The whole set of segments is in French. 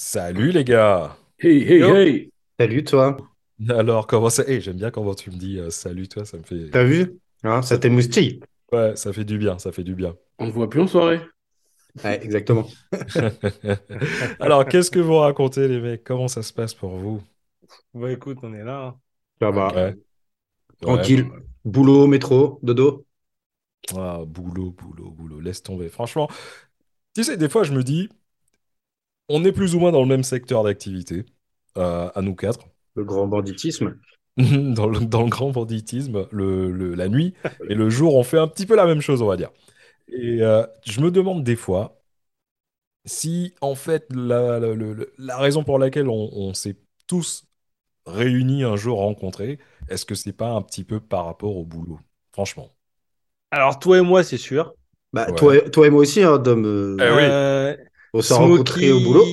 Salut les gars. Hey, hey, Yo. hey! Salut toi, Alors comment ça Eh, j'aime bien comment tu me dis euh, salut toi, ça me fait t'as vu? Hein, ça t'émoustille. ouais, ça fait du bien, ça fait du bien. On ne voit plus en soirée. Ouais, exactement. Alors, qu'est-ce que vous racontez les mecs? Comment ça se passe pour vous? Bah écoute, on est là. hein. Ça va. Ouais. Tranquille. Boulot, métro, dodo? Ah, boulot, boulot, boulot, laisse tomber. Franchement, tu sais, des fois je me dis on est plus ou moins dans le même secteur d'activité euh, à nous quatre. Le grand banditisme. Dans le, dans le grand banditisme, le, le- la nuit et le jour, on fait un petit peu la même chose, on va dire. Et euh, je me demande des fois si, en fait, la, la- raison pour laquelle on, on s'est tous réunis un jour rencontrés, est-ce que c'est pas un petit peu par rapport au boulot? Franchement. Alors toi et moi, c'est sûr. Bah, Ouais. toi, toi et moi aussi, hein, Dom. euh, Eh oui. On s'est rencontrés au boulot.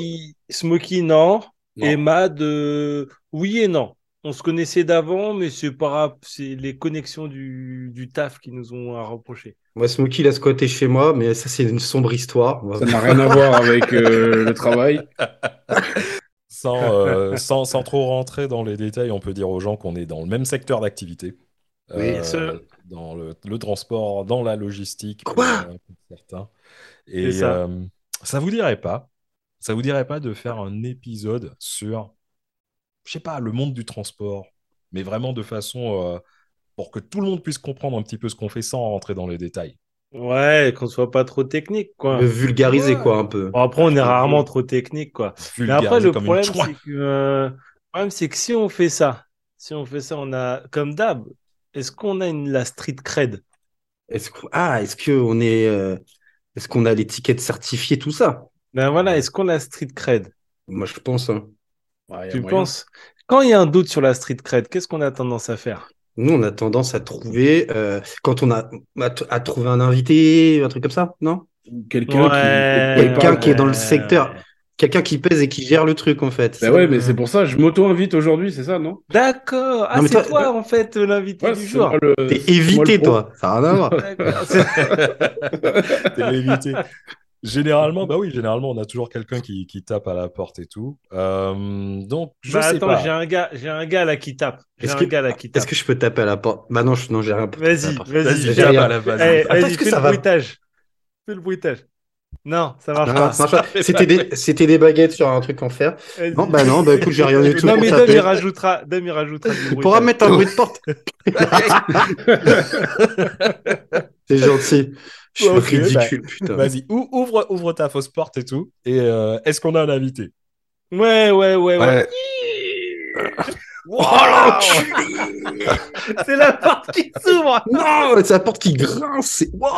Smokey, non. Non. Et Mad, euh, oui et non. On se connaissait d'avant, mais c'est pas les connexions du, du taf qui nous ont à reprocher. Moi, Smokey, il a squatté chez moi, mais ça, c'est une sombre histoire. Ça n'a rien à voir avec euh, le travail. Sans, euh, sans, sans trop rentrer dans les détails, on peut dire aux gens qu'on est dans le même secteur d'activité. Oui, Euh, dans le, le transport, dans la logistique, pour, Quoi? euh, pour certains. Et ça. Ça vous dirait pas, ça vous dirait pas de faire un épisode sur, je sais pas, le monde du transport, mais vraiment de façon euh, pour que tout le monde puisse comprendre un petit peu ce qu'on fait sans rentrer dans les détails. Ouais, qu'on soit pas trop technique, quoi. Le vulgariser, Ouais. quoi, un peu. Bon, après, on est rarement trop technique, quoi. Mais après, Vulgariser le problème, c'est que, euh, le problème, c'est que si on fait ça, si on fait ça, on a, comme d'hab, est-ce qu'on a une, la street cred? Est-ce que... Ah, est-ce qu'on est... euh, Est-ce qu'on a l'étiquette certifiée, tout ça? Ben voilà, est-ce qu'on a la street cred? Moi, je pense. hein. Ouais, Tu moyen. penses? Quand il y a un doute sur la street cred, qu'est-ce qu'on a tendance à faire? Nous, on a tendance à trouver, euh, quand on a, à, trouver un invité, un truc comme ça, non? Quelqu'un qui. Quelqu'un qui est dans le ouais. secteur. Quelqu'un qui pèse et qui gère le truc, en fait. Bah ouais, mais c'est pour ça, je m'auto-invite aujourd'hui, c'est ça, non? D'accord. Ah, c'est toi- toi, en fait, l'invité Ouais, du jour. le- T'es évité, toi. Ça n'a rien à voir. T'es l'évité. Généralement, bah oui, généralement, on a toujours quelqu'un qui, qui tape à la porte et tout. Euh, donc, je Bah, sais attends, pas. j'ai un gars, j'ai un gars là qui tape. Est-ce un que- gars là qui Est-ce tape. que je peux taper à la porte? Bah non, je, non, j'ai rien Vas-y, vas-y. Tape à la base. Attends, est-ce que fais ça le va bruitage. Fais le bruitage. Non, ça marche pas. ça marche pas. C'était des, baguettes sur un truc en fer. Non, bah non, bah écoute, j'ai rien du tout Non, mais Dom, taper. il rajoutera, Dom, il rajoutera du Tu bruitage. pourras mettre un bruit de porte. C'est gentil. Je suis ridicule, putain. Vas-y, ou- ouvre, ouvre ta fausse porte et tout. Et euh, est-ce qu'on a un invité? Ouais, ouais, ouais, ouais. Ouais. Oh, C'est la porte qui s'ouvre. Non, c'est la porte qui grince. Wow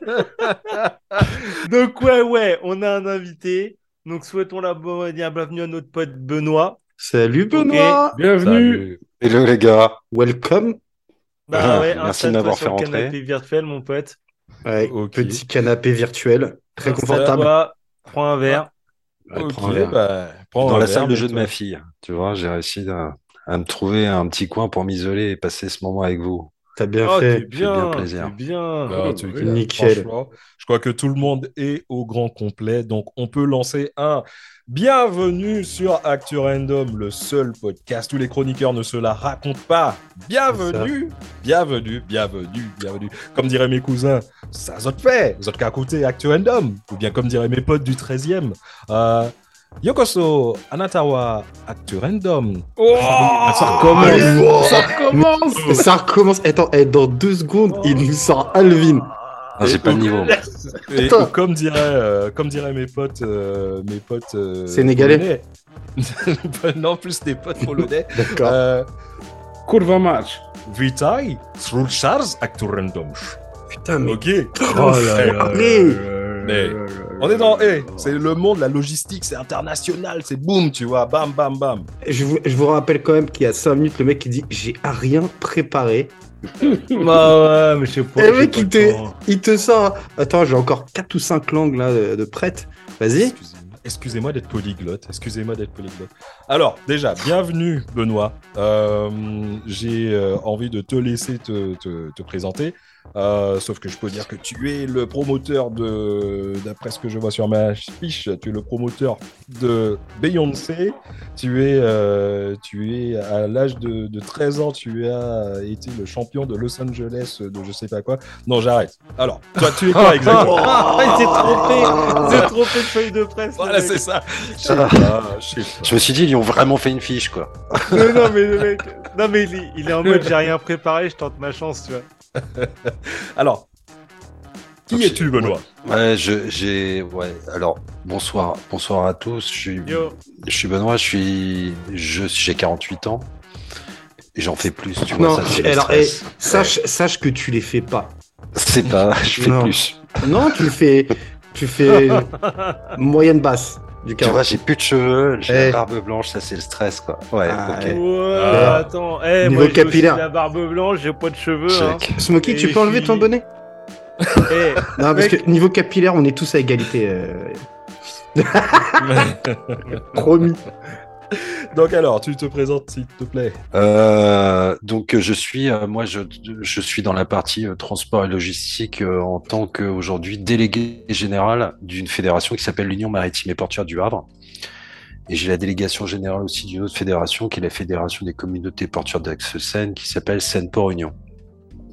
Donc, ouais, ouais, on a un invité. Donc, souhaitons la bonne bienvenue à notre pote Benoît. Salut Benoît. Bienvenue. Salut. Hello les gars, Welcome. Bah Ah, ouais, merci de m'avoir fait rentrer. canapé virtuel, mon pote. Ouais. Petit canapé virtuel. Très confortable. Prends un verre. Ouais, prends un verre. bah, prends dans la salle de jeu de ma fille, tu vois, j'ai réussi à, à me trouver un petit coin pour m'isoler et passer ce moment avec vous. T'as bien Oh, fait. bien, bien plaisir. bien. Bah, tu- nickel. Je crois que tout le monde est au grand complet, donc on peut lancer un bienvenue sur Actu Random, le seul podcast où les chroniqueurs ne se la racontent pas. Bienvenue, bienvenue, bienvenue, bienvenue. Comme diraient mes cousins, ça zot fait, zot qu'à côté Actu Random, ou bien comme diraient mes potes du 13e. Euh, Yokoso, Anatawa, Actu Random. Oh, Ça recommence. Oh. Ça recommence. Et ça recommence. Attends, eh, dans deux secondes, il nous sort Alvin. Ah, j'ai pas le niveau. Et comme dirait, euh, comme diraient mes potes, euh, mes potes euh, Sénégalais. non, plus des potes polonais. D'accord. Euh, Kurwa match. Witaj, Charles Actor Random. Putain, mais. Ok. Oh là là. Allez. Mais on est dans, eh, c'est le monde, la logistique, c'est international, c'est boum, tu vois, bam, bam, bam. Je vous, je vous rappelle quand même qu'il y a 5 minutes, le mec qui dit J'ai rien préparé. Bah ouais, mais je sais pas. Et j'ai mec, il te, il te sort. Attends, j'ai encore 4 ou 5 langues là de, de prêtes. Vas-y. Excusez-moi. Excusez-moi d'être polyglotte. Excusez-moi d'être polyglotte. Alors, déjà, bienvenue, Benoît. Euh, J'ai euh, envie de te laisser te, te- te présenter. Euh, sauf que je peux dire que tu es le promoteur de, d'après ce que je vois sur ma fiche, tu es le promoteur de Beyoncé. Tu es, euh, tu es à l'âge de, de 13 ans, tu as été le champion de Los Angeles de je sais pas quoi. Non, j'arrête. Alors, toi, tu es quoi exactement? Ah, il s'est trompé, il s'est trompé de feuille de presse. Voilà, c'est ça. Je sais pas, je sais pas. Je me suis dit, ils ont vraiment fait une fiche, quoi. Non, non, mais le mec, non, mais il est, il est en mode j'ai rien préparé, je tente ma chance, tu vois. Alors, qui es-tu, Benoît? Ouais, je, j'ai, ouais. Alors, bonsoir, bonsoir à tous. Je suis, Yo, je suis Benoît. Je suis, je, j'ai 48 ans. Et j'en fais plus, tu vois. Non, ça, c'est le alors, eh, stress. sache, sache que tu les fais pas. C'est pas, je fais Non. plus. Non, tu le fais, tu fais moyenne basse du Tu vois, 40. j'ai plus de cheveux, j'ai Eh. la barbe blanche, ça c'est le stress, quoi. Ouais, Ah, ok. ouais. ouais, Ah. attends, eh, Niveau moi, capillaire. la barbe blanche, j'ai pas de cheveux, hein. Smokey, tu peux enlever ton bonnet Eh, Non, parce que niveau capillaire, on est tous à égalité. euh, Promis. Donc alors, tu te présentes, s'il te plaît. Euh, donc je suis, euh, moi je, je suis dans la partie euh, transport et logistique euh, en tant qu'aujourd'hui délégué général d'une fédération qui s'appelle l'Union maritime et portuaire du Havre. Et j'ai la délégation générale aussi d'une autre fédération qui est la Fédération des communautés portuaires d'Axe-Seine qui s'appelle Seine-Port Union.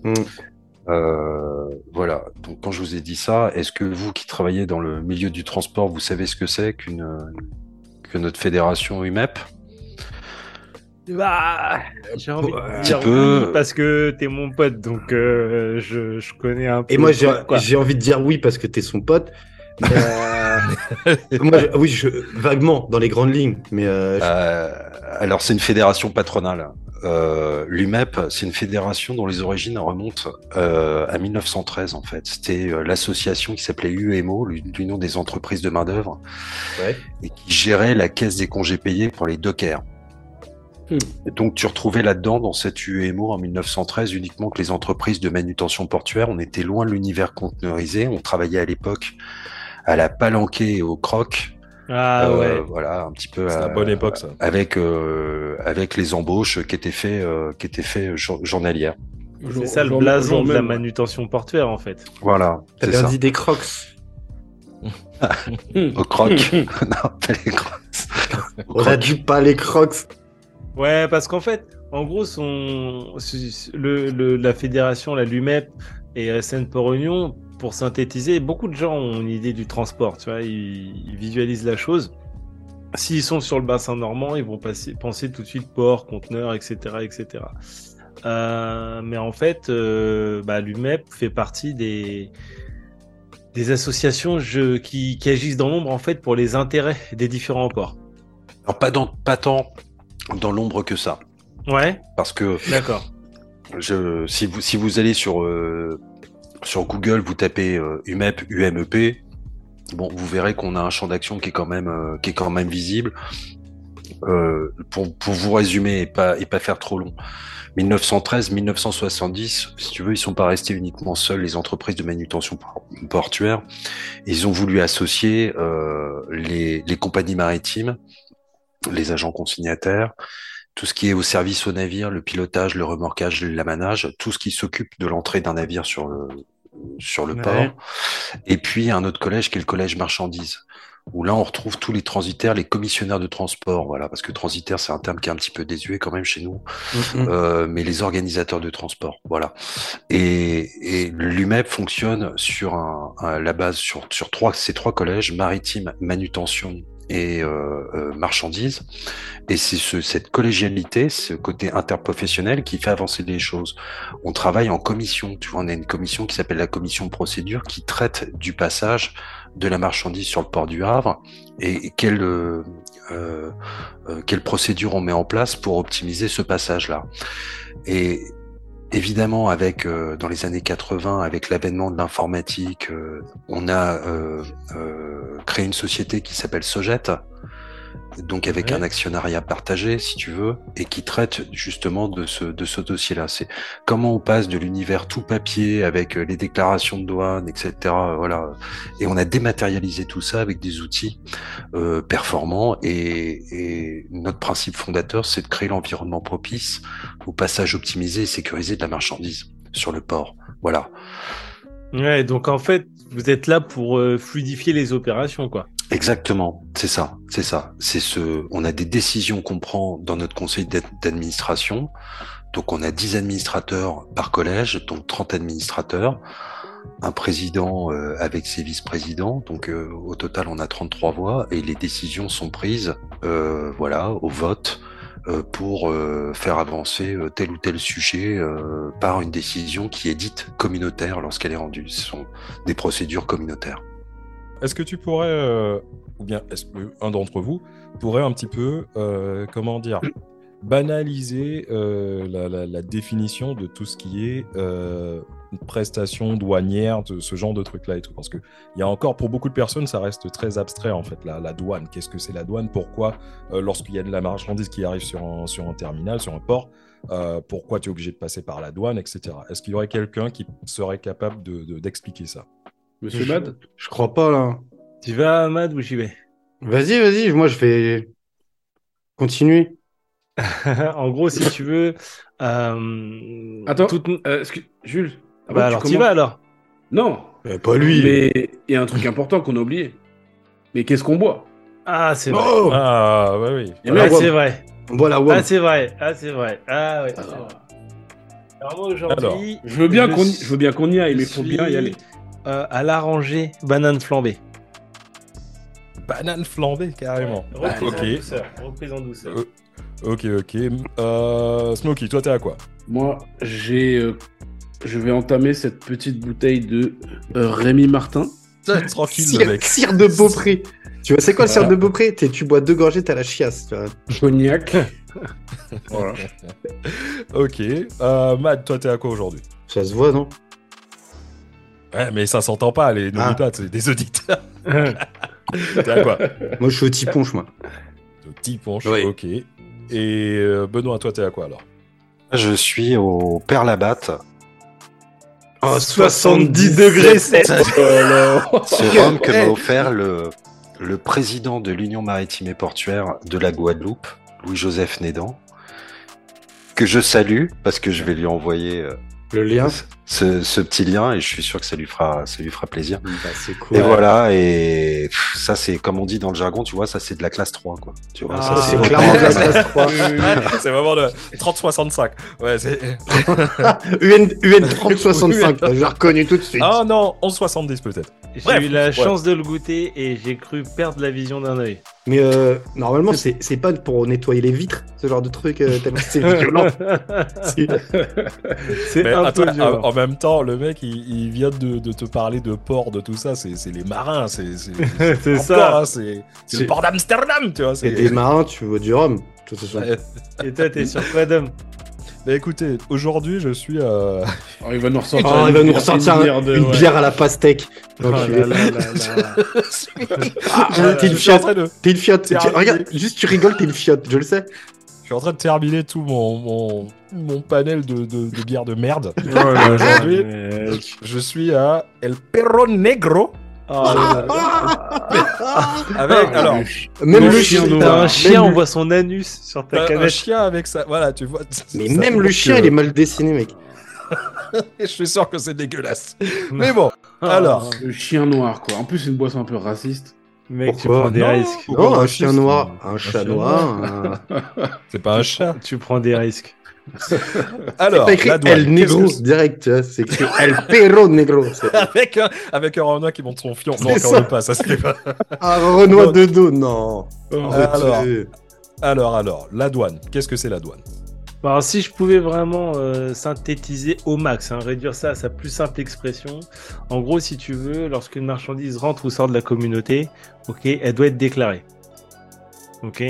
Mm. Euh, voilà. Donc quand je vous ai dit ça, est-ce que vous qui travaillez dans le milieu du transport, vous savez ce que c'est qu'une que notre fédération UMEP bah, j'ai envie de Un dire petit peu. oui parce que t'es mon pote, donc euh, je, je connais un peu. Et moi, j'ai envie de dire oui parce que t'es son pote. Mais, euh, moi, je- oui, je, vaguement, dans les grandes lignes. Mais euh, je- Euh, alors, c'est une fédération patronale. Euh, L'UMEP, c'est une fédération dont les origines remontent euh, à 1913, en fait. C'était euh, l'association qui s'appelait UMO, l'Union des entreprises de main-d'œuvre, Ouais. et qui gérait la caisse des congés payés pour les dockers. Hmm. Et Donc, tu retrouvais là-dedans, dans cette UMO en 1913, uniquement que les entreprises de manutention portuaire. On était loin de l'univers conteneurisé. On travaillait à l'époque à la palanquée et au croc. Ah Euh, ouais. Voilà, un petit peu. C'est la bonne époque, ça. avec euh, avec les embauches qui étaient faits euh, qui étaient faits jour- journalières. C'est ça le blason de la manutention portuaire en fait. Voilà, t'as c'est bien ça. dit des crocs. Au croc. non, pas les crocs. On a dit pas les crocs. Ouais, parce qu'en fait, en gros, son, le, le- la fédération, la LUMEP et SN Port Union, pour synthétiser, beaucoup de gens ont une idée du transport, tu vois, ils, ils visualisent la chose. S'ils sont sur le bassin normand, ils vont passer, penser tout de suite port, conteneur, etc., etc. Euh, mais en fait, euh, bah, l'UMEP fait partie des, des associations je- qui, qui agissent dans l'ombre en fait pour les intérêts des différents ports. Alors pas dans pas tant dans l'ombre que ça, Ouais, parce que d'accord. je si vous si vous allez sur euh, sur Google, vous tapez euh, UMEP UMEP, bon vous verrez qu'on a un champ d'action qui est quand même euh, qui est quand même visible. Euh, pour, pour vous résumer et pas, et pas faire trop long. 1913-1970, si tu veux, ils sont pas restés uniquement seuls, les entreprises de manutention por- portuaire. Ils ont voulu associer euh, les, les compagnies maritimes, les agents consignataires, tout ce qui est au service au navire, le pilotage, le remorquage, l'amanage, tout ce qui s'occupe de l'entrée d'un navire sur le, sur le Ouais. port. Et puis un autre collège qui est le collège marchandises où là on retrouve tous les transitaires, les commissionnaires de transport, voilà, parce que transitaire c'est un terme qui est un petit peu désuet quand même chez nous, euh, mais les organisateurs de transport, voilà. Et, et l'UMEP fonctionne sur un, un- la base sur sur trois ces trois collèges maritime, manutention et euh, euh, marchandises. Et c'est ce, cette collégialité, ce côté interprofessionnel qui fait avancer les choses. On travaille en commission, tu vois, on a une commission qui s'appelle la commission procédure qui traite du passage de la marchandise sur le port du Havre et quelle, euh, euh, euh, quelle procédure on met en place pour optimiser ce passage-là. Et évidemment, avec euh, dans les années 80, avec l'avènement de l'informatique, euh, on a euh, créé une société qui s'appelle Sojet, donc avec Ouais. un actionnariat partagé, si tu veux, et qui traite justement de ce, de ce dossier-là. C'est comment on passe de l'univers tout papier avec euh, les déclarations de douane, etc. euh, Voilà, et on a dématérialisé tout ça avec des outils euh, performants. Et, et notre principe fondateur, c'est de créer l'environnement propice au passage optimisé et sécurisé de la marchandise sur le port. Voilà. Ouais, donc en fait, vous êtes là pour euh, fluidifier les opérations, quoi. Exactement, c'est ça, c'est ça. C'est ce, on a des décisions qu'on prend dans notre conseil d'ad- d'administration. Donc on a 10 administrateurs par collège, donc 30 administrateurs, un président euh, avec ses vice-présidents. Donc euh, au total on a 33 voix et les décisions sont prises, euh, voilà, au vote euh, pour faire avancer tel ou tel sujet par une décision qui est dite communautaire lorsqu'elle est rendue. Ce sont des procédures communautaires. Est-ce que tu pourrais, euh, ou bien est-ce que un d'entre vous pourrait un petit peu, euh, comment dire, banaliser euh, la, définition de tout ce qui est prestation douanière, de ce genre de trucs-là et tout? Parce qu'il y a encore, pour beaucoup de personnes, ça reste très abstrait en fait, la, douane. Qu'est-ce que c'est la douane? Pourquoi, lorsqu'il y a de la marchandise qui arrive sur un, terminal, sur un port, pourquoi tu es obligé de passer par la douane, etc. Est-ce qu'il y aurait quelqu'un qui serait capable de- de- d'expliquer ça? Monsieur Bad Je crois pas là. Tu vas, Mad, ou j'y vais? Vas-y, vas-y, moi je vais continuer. En gros, si tu veux. euh, Attends, toute- euh, excuse- Jules. Bah alors, tu commences- vas alors Non, Euh, pas lui. mais il y a un truc important qu'on a oublié. Mais qu'est-ce qu'on boit? Ah, c'est vrai. Oh Ah, bah oui. Et Ah, c'est vrai. On boit la Ah, c'est vrai. Ah, c'est vrai. Ah, ouais. Alors, moi, aujourd'hui. Je veux bien qu'on y... suis- je veux bien qu'on y aille, mais il faut bien y aller. Euh, à l'arranger, banane flambée. Banane flambée, carrément. Reprise en ok, douceur. Reprise en douceur. Euh, ok, ok. Euh, Smokey, toi, t'es à quoi? Moi, j'ai, euh, je vais entamer cette petite bouteille de euh, Rémi Martin. Tranquille, le Cire, mec. cire de Beaupré. Tu vois, c'est quoi le cire de Beaupré? T'es- Tu bois deux gorgées, t'as la chiasse. tu vois. Cognac. voilà. Ok. Euh, Matt, toi, t'es à quoi aujourd'hui? Ça se voit, non? Ouais, mais ça s'entend pas, les Ah. pas, c'est des auditeurs. t'es à quoi Moi, je suis au tiponche, moi. Le petit ponche, Oui. ok. Et euh, Benoît, toi, t'es à quoi alors? Je suis au Père Labatte. Oh, 70 degrés 7. Ce rhum que m'a offert le, le président de l'Union maritime et portuaire de la Guadeloupe, Louis-Joseph Nédan, que je salue parce que je vais lui envoyer euh, Le lien ce, ce petit lien et je suis sûr que ça lui fera, ça lui fera plaisir. Bah, c'est cool. Et voilà, et pff, ça c'est comme on dit dans le jargon, tu vois, ça c'est de la classe 3, quoi. Tu vois, Ah, ça C'est c'est clairement de la classe 3. C'est vraiment de 30-65. Ouais, c'est. UN, UN 3065, j'ai reconnu tout de suite. Ah non, 11-70 peut-être. J'ai eu la ouais. chance de le goûter et j'ai cru perdre la vision d'un œil. Mais euh, normalement, c'est c'est pas pour nettoyer les vitres, ce genre de truc, euh, tellement c'est violent. C'est- un peu violent. en même temps, le mec, il, il vient de, de te parler de port, de tout ça. C'est c'est les marins, c'est c'est- C'est encore, ça. hein, c'est c'est le port d'Amsterdam, tu vois. Et des marins, tu veux du rhum. Ouais. Et toi, t'es sur quoi d'homme Bah écoutez, aujourd'hui, je suis. euh, Oh, il va nous ressortir, Oh, il va une nous bière- ressortir une bière de- une ouais. bière à la pastèque. Oh L'enculé. là là là là. Ah, t'es une fiotte, de, t'es une fiotte. Tu- regarde, juste tu rigoles, t'es une fiotte, je le sais. je suis en train de terminer tout mon, mon, mon panel de, de, de bières de merde. Oh Aujourd'hui. Je suis à El Perro Negro. Oh là là. Avec, Ah, alors, Même Le chien un même chien, on voit son anus sur ta un, un canette. chien avec ça. Voilà, tu vois. Mais ça même le chien, que- il est mal dessiné, mec. Je suis sûr que c'est dégueulasse. Mais bon, alors. Le chien noir, quoi. En plus, c'est une boisson un peu raciste. Mec, tu prends des Non. risques. Non, un chien noir. Un Un chat noir. un- c'est pas un chat. Tu prends des risques. Alors, écrit la douane, El Negro qu'est-ce que direct. C'est écrit El Perro Negro. Avec un, avec un Renoir qui monte son fion. Non, quand ça. même pas, ça se fait pas. un Renoir de dos, non. Alors. Alors, alors, la douane. Qu'est-ce que c'est la douane? Alors, si je pouvais vraiment euh, synthétiser au max, hein, réduire ça à sa plus simple expression, en gros, si tu veux, lorsqu'une marchandise rentre ou sort de la communauté, ok, elle doit être déclarée. Ok,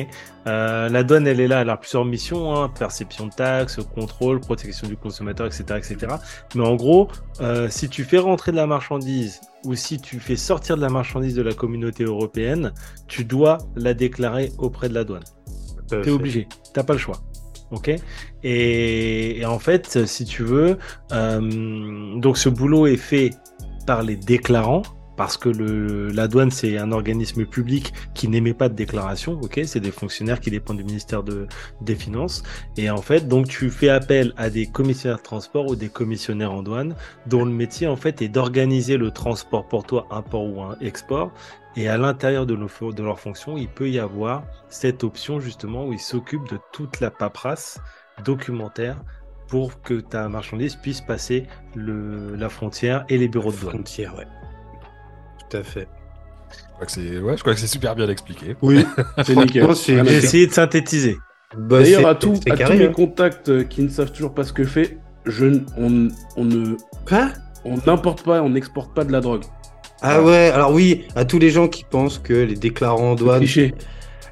Euh, la douane, elle est là, elle a plusieurs missions, hein, perception de taxes, contrôle, protection du consommateur, etc., etc. Mais en gros, euh, si tu fais rentrer de la marchandise ou si tu fais sortir de la marchandise de la communauté européenne, tu dois la déclarer auprès de la douane. T'es obligé, t'as pas le choix. Ok? Et, et en fait, si tu veux, euh, donc ce boulot est fait par les déclarants, parce que le, la douane, c'est un organisme public qui n'émet pas de déclaration, ok? C'est des fonctionnaires qui dépendent du ministère de, des Finances. Et en fait, donc, tu fais appel à des commissionnaires de transport ou des commissionnaires en douane, dont le métier, en fait, est d'organiser le transport pour toi, import ou un export. Et à l'intérieur de, leur fonction, il peut y avoir cette option, justement, où ils s'occupent de toute la paperasse documentaire pour que ta marchandise puisse passer le, la frontière et les bureaux de douane. Tout à fait. Je crois que c'est ouais, je crois que c'est super bien expliqué. Oui, C'est nickel. c'est- J'ai essayé de synthétiser. Bah, D'ailleurs, c'est- à, tout, c'est à carré, tous mes hein. contacts euh, qui ne savent toujours pas ce que fait, je, n- on, on ne Quoi? on n'importe pas, on n'exporte pas de la drogue. Ah ouais, alors oui, à tous les gens qui pensent que les déclarants en douane.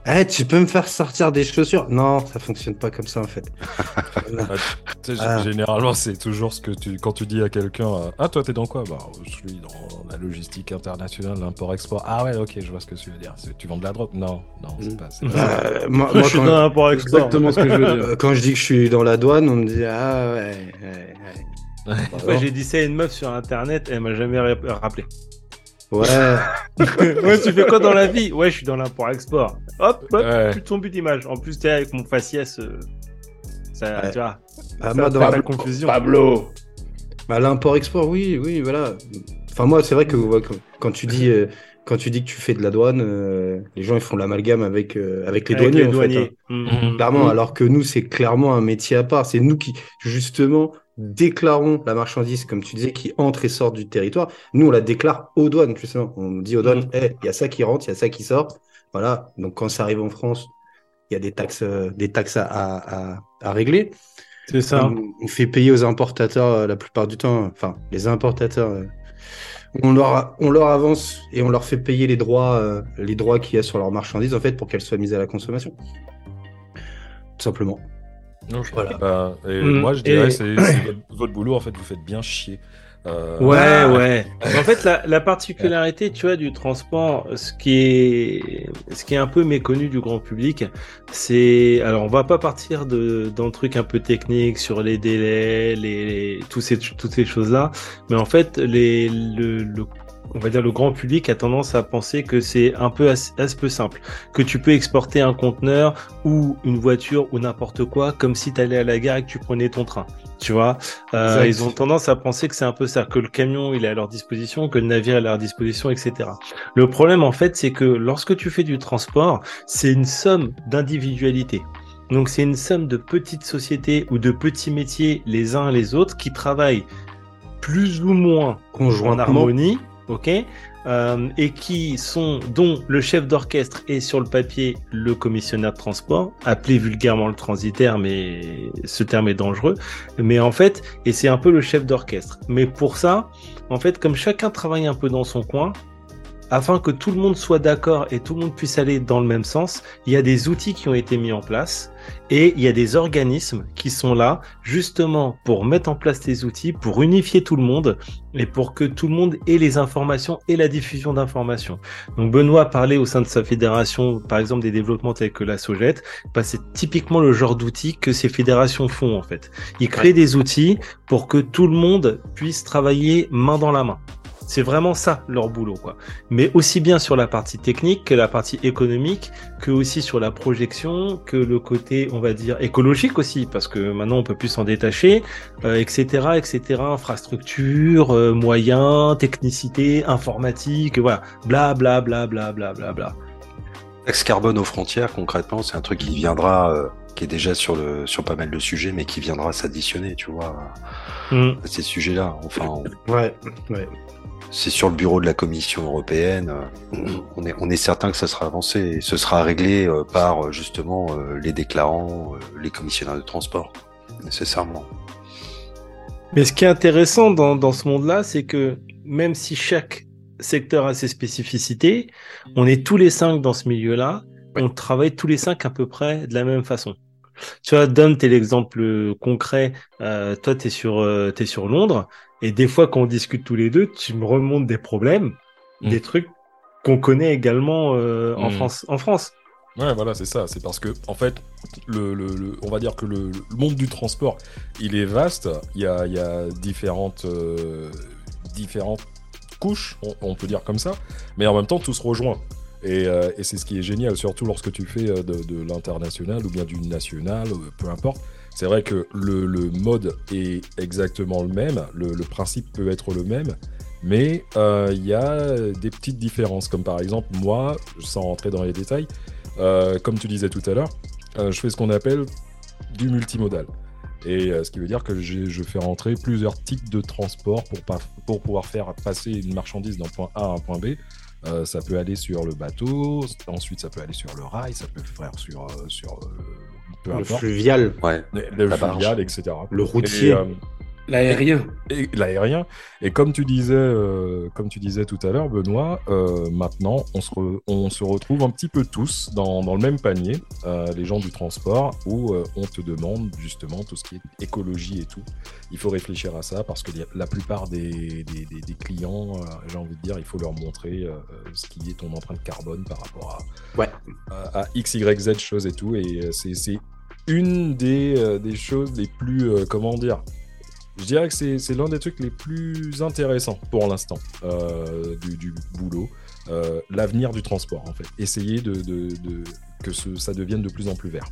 Cliché. Eh, tu peux me faire sortir des chaussures? Non, ça fonctionne pas comme ça en fait. Sais, Ah. Généralement, c'est toujours ce que tu quand tu dis à quelqu'un euh, Ah, toi, t'es dans quoi? Bah, je suis dans la logistique internationale, l'import-export. Ah ouais, ok, je vois ce que tu veux dire. Tu vends de la drogue? Non, non, c'est Mm. pas. c'est pas- Euh, moi, je suis dans l'import-export. Exactement ce que je veux dire. euh, quand je dis que je suis dans la douane, on me dit Ah ouais, ouais, ouais. Ouais, j'ai dit ça à une meuf sur internet, elle m'a jamais rappelé. Ouais, ouais, tu fais quoi dans la vie? Ouais, je suis dans l'import-export. Hop, hop, Ouais. plus de son but d'image. En plus, t'es avec mon faciès. euh, Ça, Ouais. tu vois, Ah, ça moi, dans- la confusion. Pablo. bah, l'import-export, oui, oui, voilà. Enfin, moi, c'est vrai que ouais, quand, quand tu dis. euh, Quand tu dis que tu fais de la douane, euh, les gens ils font l'amalgame avec, euh, avec les Avec douaniers les en douaniers. fait. hein. Mhm. Clairement, Mhm. alors que nous, c'est clairement un métier à part. C'est nous qui, justement, déclarons la marchandise, comme tu disais, qui entre et sort du territoire. Nous, on la déclare aux douanes, justement. On dit aux douanes, Mhm. Eh, il y a ça qui rentre, il y a ça qui sort. Voilà. Donc, quand ça arrive en France, il y a des taxes, euh, des taxes à, à, à- régler. C'est ça. On, on fait payer aux importateurs euh, la plupart du temps, enfin, les importateurs, euh, on, leur, on leur avance et on leur fait payer les droits, les droits qu'il y a sur leurs marchandises, en fait, pour qu'elles soient mises à la consommation. Tout simplement. Ok. Voilà. Bah, et Mm. moi, je dirais, Et- c'est votre, votre boulot, en fait, vous faites bien chier. Euh, Ouais, ah, ouais. En fait, la, la particularité, tu vois, du transport, ce qui est, ce qui est un peu méconnu du grand public, c'est, alors, on va pas partir de, dans le truc un peu technique sur les délais, les, les- tous ces, toutes ces choses-là, mais en fait, les, le, le- on va dire le grand public a tendance à penser que c'est un peu assez, assez peu simple, que tu peux exporter un conteneur ou une voiture ou n'importe quoi comme si tu allais à la gare et que tu prenais ton train. Tu vois, Euh, ils ont tendance à penser que c'est un peu ça, que le camion il est à leur disposition, que le navire est à leur disposition, etc. Le problème en fait, c'est que lorsque tu fais du transport, c'est une somme d'individualité. Donc c'est une somme de petites sociétés ou de petits métiers les uns les autres qui travaillent plus ou moins en Conjointement. harmonie, ok, euh, et qui sont, dont le chef d'orchestre est sur le papier le commissionnaire de transport, appelé vulgairement le transitaire, mais ce terme est dangereux. Mais en fait, et c'est un peu le chef d'orchestre. Mais pour ça, en fait, comme chacun travaille un peu dans son coin, afin que tout le monde soit d'accord et tout le monde puisse aller dans le même sens, il y a des outils qui ont été mis en place et il y a des organismes qui sont là justement pour mettre en place ces outils, pour unifier tout le monde et pour que tout le monde ait les informations et la diffusion d'informations. Donc Benoît parlait au sein de sa fédération, par exemple des développements tels que la Sogette, bah, c'est typiquement le genre d'outils que ces fédérations font en fait. Ils créent des outils pour que tout le monde puisse travailler main dans la main. C'est vraiment ça leur boulot, quoi. Mais aussi bien sur la partie technique que la partie économique, que aussi sur la projection, que le côté, on va dire, écologique aussi, parce que maintenant on peut plus s'en détacher, euh, etc., etc. Infrastructure, euh, moyens, technicité, informatique, voilà, bla bla bla bla bla bla bla. Taxe carbone aux frontières, concrètement, c'est un truc qui viendra, euh, qui est déjà sur le sur pas mal de sujets, mais qui viendra s'additionner, tu vois, Hmm. à ces sujets-là. Enfin, on- Ouais, ouais. c'est sur le bureau de la Commission européenne. On est, on est certain que ça sera avancé et ce sera réglé euh, par euh, justement euh, les déclarants, les commissionnaires de transport, nécessairement. Mais ce qui est intéressant dans, dans ce monde-là, c'est que même si chaque secteur a ses spécificités, on est tous les cinq dans ce milieu-là, on travaille tous les cinq à peu près de la même façon. Tu vois, Dom, t'es l'exemple concret. Euh, toi, t'es sur, euh, t'es sur Londres, et des fois, quand on discute tous les deux, tu me remontes des problèmes, Mm. des trucs qu'on connaît également euh, en Mm. France. En France. Ouais, voilà, c'est ça. C'est parce que, en fait, le, le- le- on va dire que le, le monde du transport, il est vaste. Il y a, il y a différentes, euh, différentes couches, on, peut dire comme ça, mais en même temps, tout se rejoint. Et, et c'est ce qui est génial, surtout lorsque tu fais de, de l'international ou bien du national, peu importe. C'est vrai que le, mode est exactement le même, le, principe peut être le même, mais il y a des petites différences, comme par exemple, moi, sans rentrer dans les détails, comme tu disais tout à l'heure, je fais ce qu'on appelle du multimodal. Et euh, ce qui veut dire que je fais rentrer plusieurs types de transport pour, pour pouvoir faire passer une marchandise d'un point A à un point B. Euh, ça peut aller sur le bateau, ensuite ça peut aller sur le rail, ça peut faire sur, euh, sur le fluvial, ouais, le fluvial, etc. Le routier. L'aérien. Et, l'aérien. Et comme tu disais, euh, comme tu disais tout à l'heure, Benoît, euh, maintenant, on se, on se retrouve un petit peu tous dans, dans le même panier, euh, les gens du transport, où on te demande justement tout ce qui est écologie et tout. Il faut réfléchir à ça parce que la plupart des, des, des, clients, j'ai envie de dire, il faut leur montrer ce qui est ton empreinte carbone par rapport à, ouais. à, à X, Y, Z choses et tout. Et c'est une des, des choses les plus, comment dire, je dirais que c'est l'un des trucs les plus intéressants pour l'instant euh, du, boulot. Euh, l'avenir du transport, en fait. Essayer de, que ça devienne de plus en plus vert.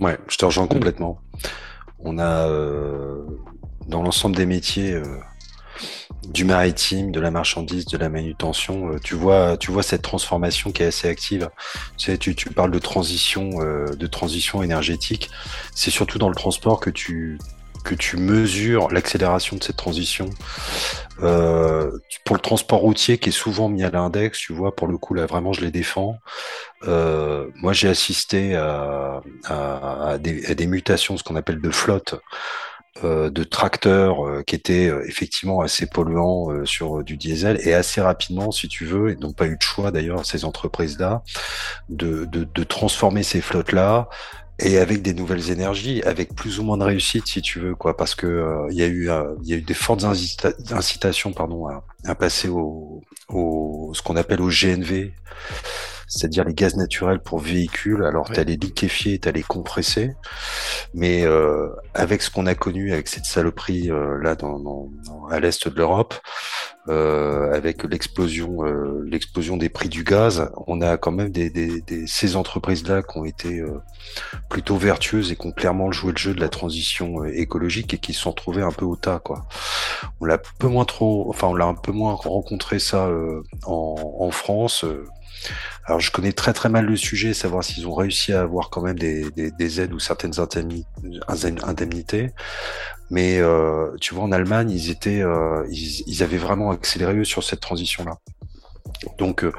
Ouais, je te rejoins complètement. On a, euh, dans l'ensemble des métiers du maritime, de la marchandise, de la manutention, tu vois, tu vois cette transformation qui est assez active. Tu, parles de transition, de transition énergétique. C'est surtout dans le transport que tu que tu mesures l'accélération de cette transition. Euh, pour le transport routier qui est souvent mis à l'index, tu vois, pour le coup là vraiment je les défends. Euh, moi j'ai assisté à, des, mutations, ce qu'on appelle de flotte. Euh, de tracteurs qui étaient effectivement assez polluants sur du diesel et assez rapidement, si tu veux, et n'ont pas eu de choix d'ailleurs ces entreprises-là, de, transformer ces flottes-là et avec des nouvelles énergies, avec plus ou moins de réussite si tu veux quoi, parce que euh, il y a eu euh, il y a eu des fortes incitations pardon à, à passer au, au ce qu'on appelle au GNV, c'est-à-dire les gaz naturels pour véhicules. Alors tu as les liquéfiés, tu as les compressés, mais euh, avec ce qu'on a connu avec cette saloperie euh, là dans, dans, à l'est de l'Europe, euh, avec l'explosion euh, l'explosion des prix du gaz, on a quand même des, des, des ces entreprises là qui ont été euh, plutôt vertueuses et qui ont clairement joué le jeu de la transition écologique et qui se sont trouvées un peu au tas quoi. On l'a peu moins trop, enfin on l'a un peu moins rencontré ça en, en France. Alors je connais très très mal le sujet, savoir s'ils ont réussi à avoir quand même des, des, des aides ou certaines indemnités. Mais euh, tu vois, en Allemagne, ils étaient, euh, ils, ils, avaient vraiment accéléré eux sur cette transition-là. Donc euh,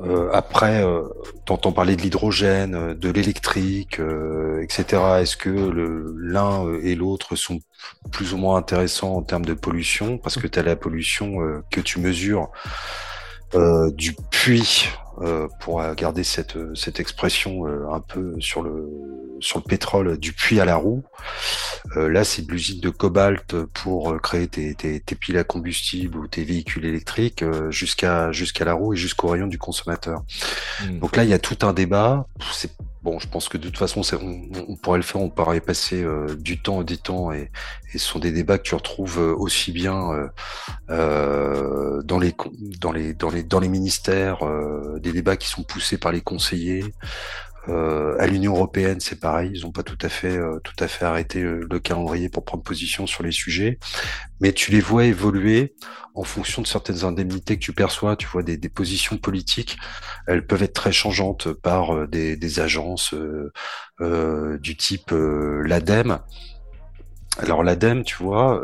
euh après, euh, t'entends parler de l'hydrogène, de l'électrique, euh, etc. Est-ce que l'un et l'autre sont plus ou moins intéressants en termes de pollution? Parce que tu as la pollution que tu mesures du puits euh, pour garder cette, cette expression euh, un peu sur le, sur le pétrole du puits à la roue. Euh, là, c'est de l'usine de cobalt pour créer tes, tes, tes, piles à combustible ou tes véhicules électriques jusqu'à jusqu'à la roue et jusqu'au rayon du consommateur. Mmh. Donc là, il y a tout un débat. C'est bon, je pense que de toute façon, on, pourrait le faire, on pourrait passer euh, du temps des temps, et, ce sont des débats que tu retrouves euh, aussi bien euh, dans les ministères, des débats qui sont poussés par les conseillers. Euh, à l'Union européenne, c'est pareil, ils n'ont pas tout à fait, euh, tout à fait arrêté euh, le calendrier pour prendre position sur les sujets, mais tu les vois évoluer en fonction de certaines indemnités que tu perçois. Tu vois des, des positions politiques, elles peuvent être très changeantes par des, des agences du type l'ADEME. Alors l'ADEME, tu vois,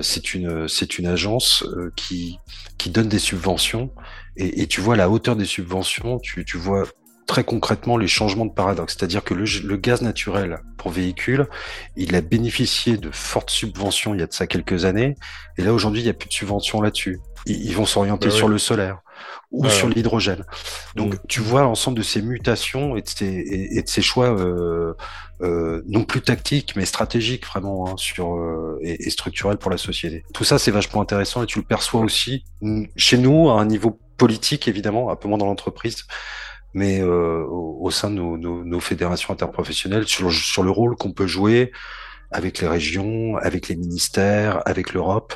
c'est une c'est une agence qui qui donne des subventions. Et, et, tu vois la hauteur des subventions, tu, tu vois très concrètement les changements de paradoxe. C'est-à-dire que le, gaz naturel pour véhicules, il a bénéficié de fortes subventions il y a de ça quelques années, et là aujourd'hui il n'y a plus de subventions là-dessus. Ils, vont s'orienter bah sur le solaire ou sur l'hydrogène. Donc mm. tu vois l'ensemble de ces mutations et de ces, et, de ces choix euh, euh, non plus tactiques mais stratégiques vraiment hein, sur euh, et, et structurels pour la société. Tout ça c'est vachement intéressant et tu le perçois aussi chez nous à un niveau politique évidemment, un peu moins dans l'entreprise, mais euh, au, sein de nos, nos, nos, fédérations interprofessionnelles, sur, le rôle qu'on peut jouer avec les régions, avec les ministères, avec l'Europe,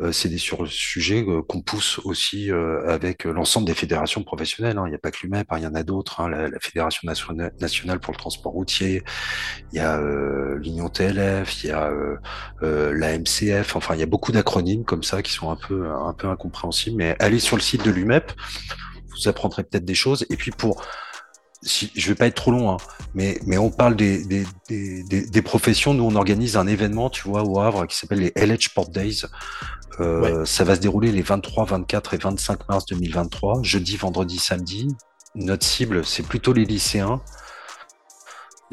euh, c'est des sur sujets euh, qu'on pousse aussi euh, avec l'ensemble des fédérations professionnelles. Hein. Il n'y a pas que l'UMEP, hein, il y en a d'autres. Hein. La, Fédération nationale pour le transport routier, il y a l'Union TLF, il y a la MCF. Enfin, il y a beaucoup d'acronymes comme ça qui sont un peu un peu incompréhensibles. Mais allez sur le site de l'UMEP, vous apprendrez peut-être des choses. Et puis pour si, je vais pas être trop long, hein, mais, mais on parle des, des, des, des, professions. Nous, on organise un événement, tu vois, au Havre, qui s'appelle les LH Sport Days. Euh, Ça va se dérouler les 23, 24 et 25 mars 2023, jeudi, vendredi, samedi. Notre cible, c'est plutôt les lycéens,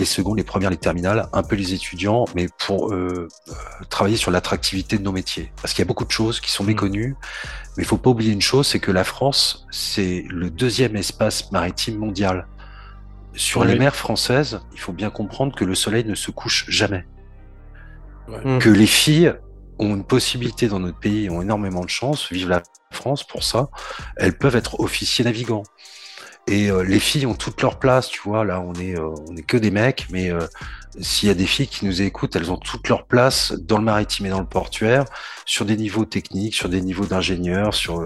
les secondes, les premières, les terminales, un peu les étudiants, mais pour euh, travailler sur l'attractivité de nos métiers. Parce qu'il y a beaucoup de choses qui sont mmh. méconnues, mais il faut pas oublier une chose, c'est que la France, c'est le deuxième espace maritime mondial. Sur les mers françaises, il faut bien comprendre que le soleil ne se couche jamais. Ouais. Que les filles ont une possibilité dans notre pays, ont énormément de chance, vivent la France pour ça, elles peuvent être officiers navigants. Et euh, les filles ont toute leur place, tu vois. Là, on est, euh, on est que des mecs, mais euh, s'il y a des filles qui nous écoutent, elles ont toute leur place dans le maritime et dans le portuaire, sur des niveaux techniques, sur des niveaux d'ingénieurs, sur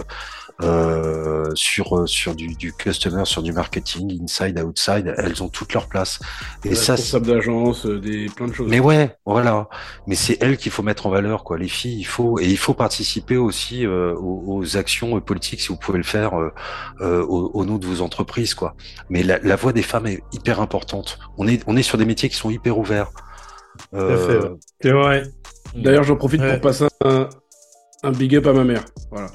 euh, sur euh, sur du, du, customer, sur du marketing, inside, outside, elles ont toutes leur place. Et ça, d'agence, euh, des plein de choses. Mais ouais, voilà. Mais c'est elles qu'il faut mettre en valeur, quoi. Les filles, il faut et il faut participer aussi aux, actions politiques si vous pouvez le faire au, au, nom de vos entreprises, quoi. Mais la, la, voix des femmes est hyper importante. On est on est sur des métiers qui sont hyper ouverts. C'est vrai. D'ailleurs, j'en profite pour passer un, un big up à ma mère. Voilà.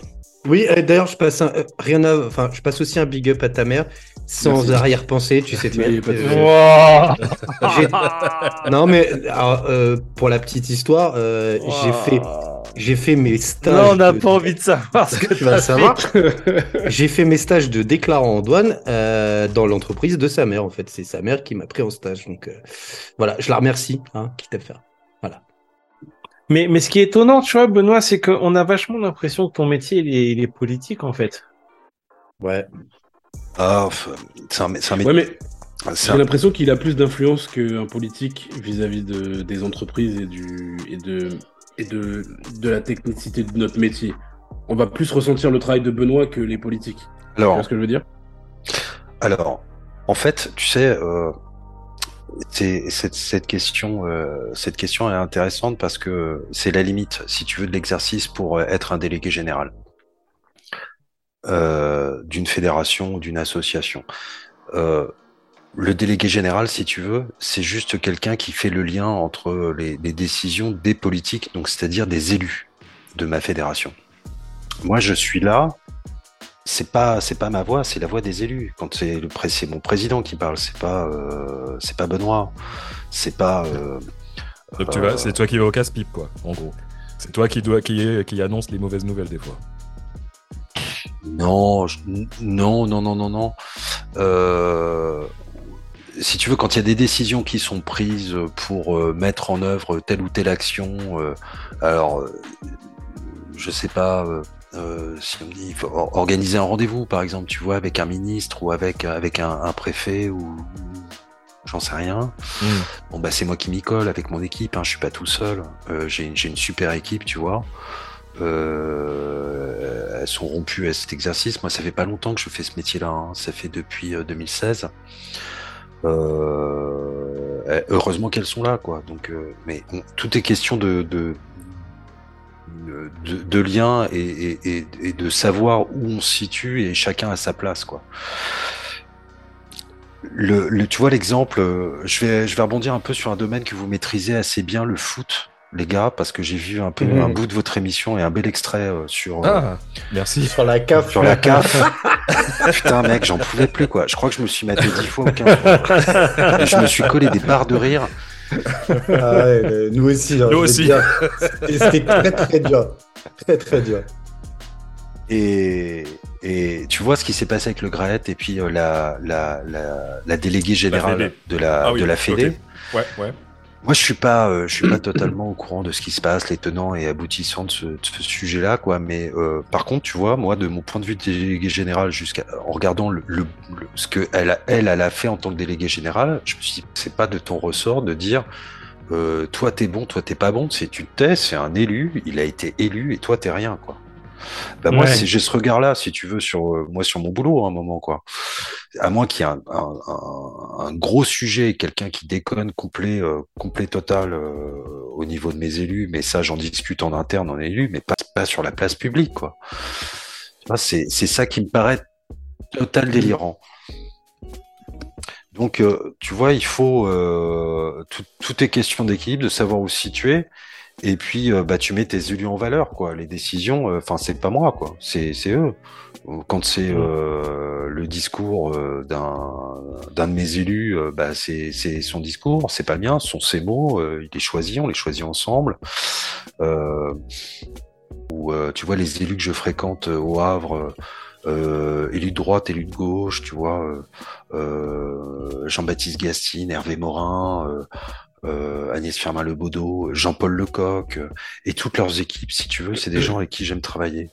Oui, euh, d'ailleurs, je passe un, euh, rien à, enfin, je passe aussi un big up à ta mère, sans arrière-pensée, tu sais. Tu non, mais euh, pour la petite histoire, j'ai fait, j'ai fait mes stages. Non, on n'a pas envie de savoir ce que tu vas savoir. j'ai fait mes stages de déclarant en douane dans l'entreprise de sa mère. En fait, c'est sa mère qui m'a pris en stage. Donc voilà, je la remercie, hein, quitte à faire. Mais, mais ce qui est étonnant, tu vois, Benoît, c'est qu'on a vachement l'impression que ton métier, il est, politique, en fait. Ouais. Ah, c'est un, métier. Ouais, mais j'ai l'impression qu'il a plus d'influence qu'un politique vis-à-vis de, des entreprises et, du, et, de, et de, de la technicité de notre métier. On va plus ressentir le travail de Benoît que les politiques. Alors, tu vois ce que je veux dire? Alors, en fait, tu sais, euh, cette, cette, question, euh, cette question est intéressante parce que c'est la limite, si tu veux, de l'exercice pour être un délégué général euh, d'une fédération ou d'une association. Euh, le délégué général, si tu veux, c'est juste quelqu'un qui fait le lien entre les, les décisions des politiques, donc c'est-à-dire des élus de ma fédération. Moi, je suis là c'est pas c'est pas ma voix, c'est la voix des élus. Quand c'est le c'est mon président qui parle, c'est pas euh, c'est pas Benoît, c'est pas. Euh, Donc tu vas, c'est toi qui vas au casse-pipe quoi, en gros. C'est toi qui doit qui qui annonce les mauvaises nouvelles des fois. Non, non, non, non, non, non. Euh, si tu veux, quand il y a des décisions qui sont prises pour mettre en œuvre telle ou telle action, alors je sais pas euh, si on me dit il faut organiser un rendez-vous, par exemple, tu vois, avec un ministre ou avec avec un, un préfet ou j'en sais rien. Hmm. Bon bah c'est moi qui m'y colle avec mon équipe. Hein, je suis pas tout seul. Euh, j'ai j'ai une super équipe, tu vois. Euh, elles sont rompues à cet exercice. Moi, ça fait pas longtemps que je fais ce métier-là. Hein. Ça fait depuis 2016. Euh, euh, heureusement qu'elles sont là, quoi. Donc, mais tout est question de, de, de, de lien et, et, et, de savoir où on se situe et chacun à sa place quoi. Le, le tu vois l'exemple, je vais, je vais rebondir un peu sur un domaine que vous maîtrisez assez bien, le foot, les gars, parce que j'ai vu un peu mmh. un bout de votre émission et un bel extrait euh, sur. Euh, ah, merci. Sur la CAF. Sur la CAF. Putain, mec, j'en pouvais plus, quoi. Je crois que je me suis maté dix fois ou quinze fois. je me suis collé des barres de rire. Ah ouais, nous aussi. Hein, nous aussi. C'était très très dur. Très très dur. Et, et tu vois ce qui s'est passé avec le Graet et puis euh, la, la, la, la, déléguée générale de la, ah de la Fédé. Ouais, ouais. Moi, je suis pas, euh, je suis pas totalement au courant de ce qui se passe, les tenants et aboutissants de ce, de ce sujet-là, quoi. Mais euh, par contre, tu vois, moi, de mon point de vue de délégué général, jusqu'à en regardant le, le, ce que elle, a, elle, elle a fait en tant que délégué général, je me suis dit, c'est pas de ton ressort de dire Euh, toi, t'es bon, toi, t'es pas bon. C'est tu te tais, c'est un élu, il a été élu et toi, t'es rien, quoi. Bah, moi, j'ai ce regard-là, si tu veux, sur euh, moi, sur mon boulot, à un moment, quoi. À moins qu'il y ait un, un, un, gros sujet, quelqu'un qui déconne complet, euh, complet total euh, au niveau de mes élus, mais ça, j'en discute en interne en élu, mais pas, pas sur la place publique, quoi. C'est ça qui me paraît total délirant. Donc, euh, tu vois, il faut euh, tout, tout, est question d'équilibre, de savoir où se situer. Et puis, euh, bah, tu mets tes élus en valeur, quoi. Les décisions, enfin, c'est pas moi, quoi. C'est eux. Quand c'est le discours d'un d'un de mes élus, bah, c'est son discours, c'est pas le mien, ce sont ses mots. il les choisit, on les choisit ensemble. ou tu vois, les élus que je fréquente au Havre euh, élu de droite, élu de gauche, tu vois, euh, euh, Jean-Baptiste Gastine, Hervé Morin, euh, Agnès Firmin-Lebaudot, Jean-Paul Lecoq, et toutes leurs équipes, si tu veux, c'est des gens avec qui j'aime travailler.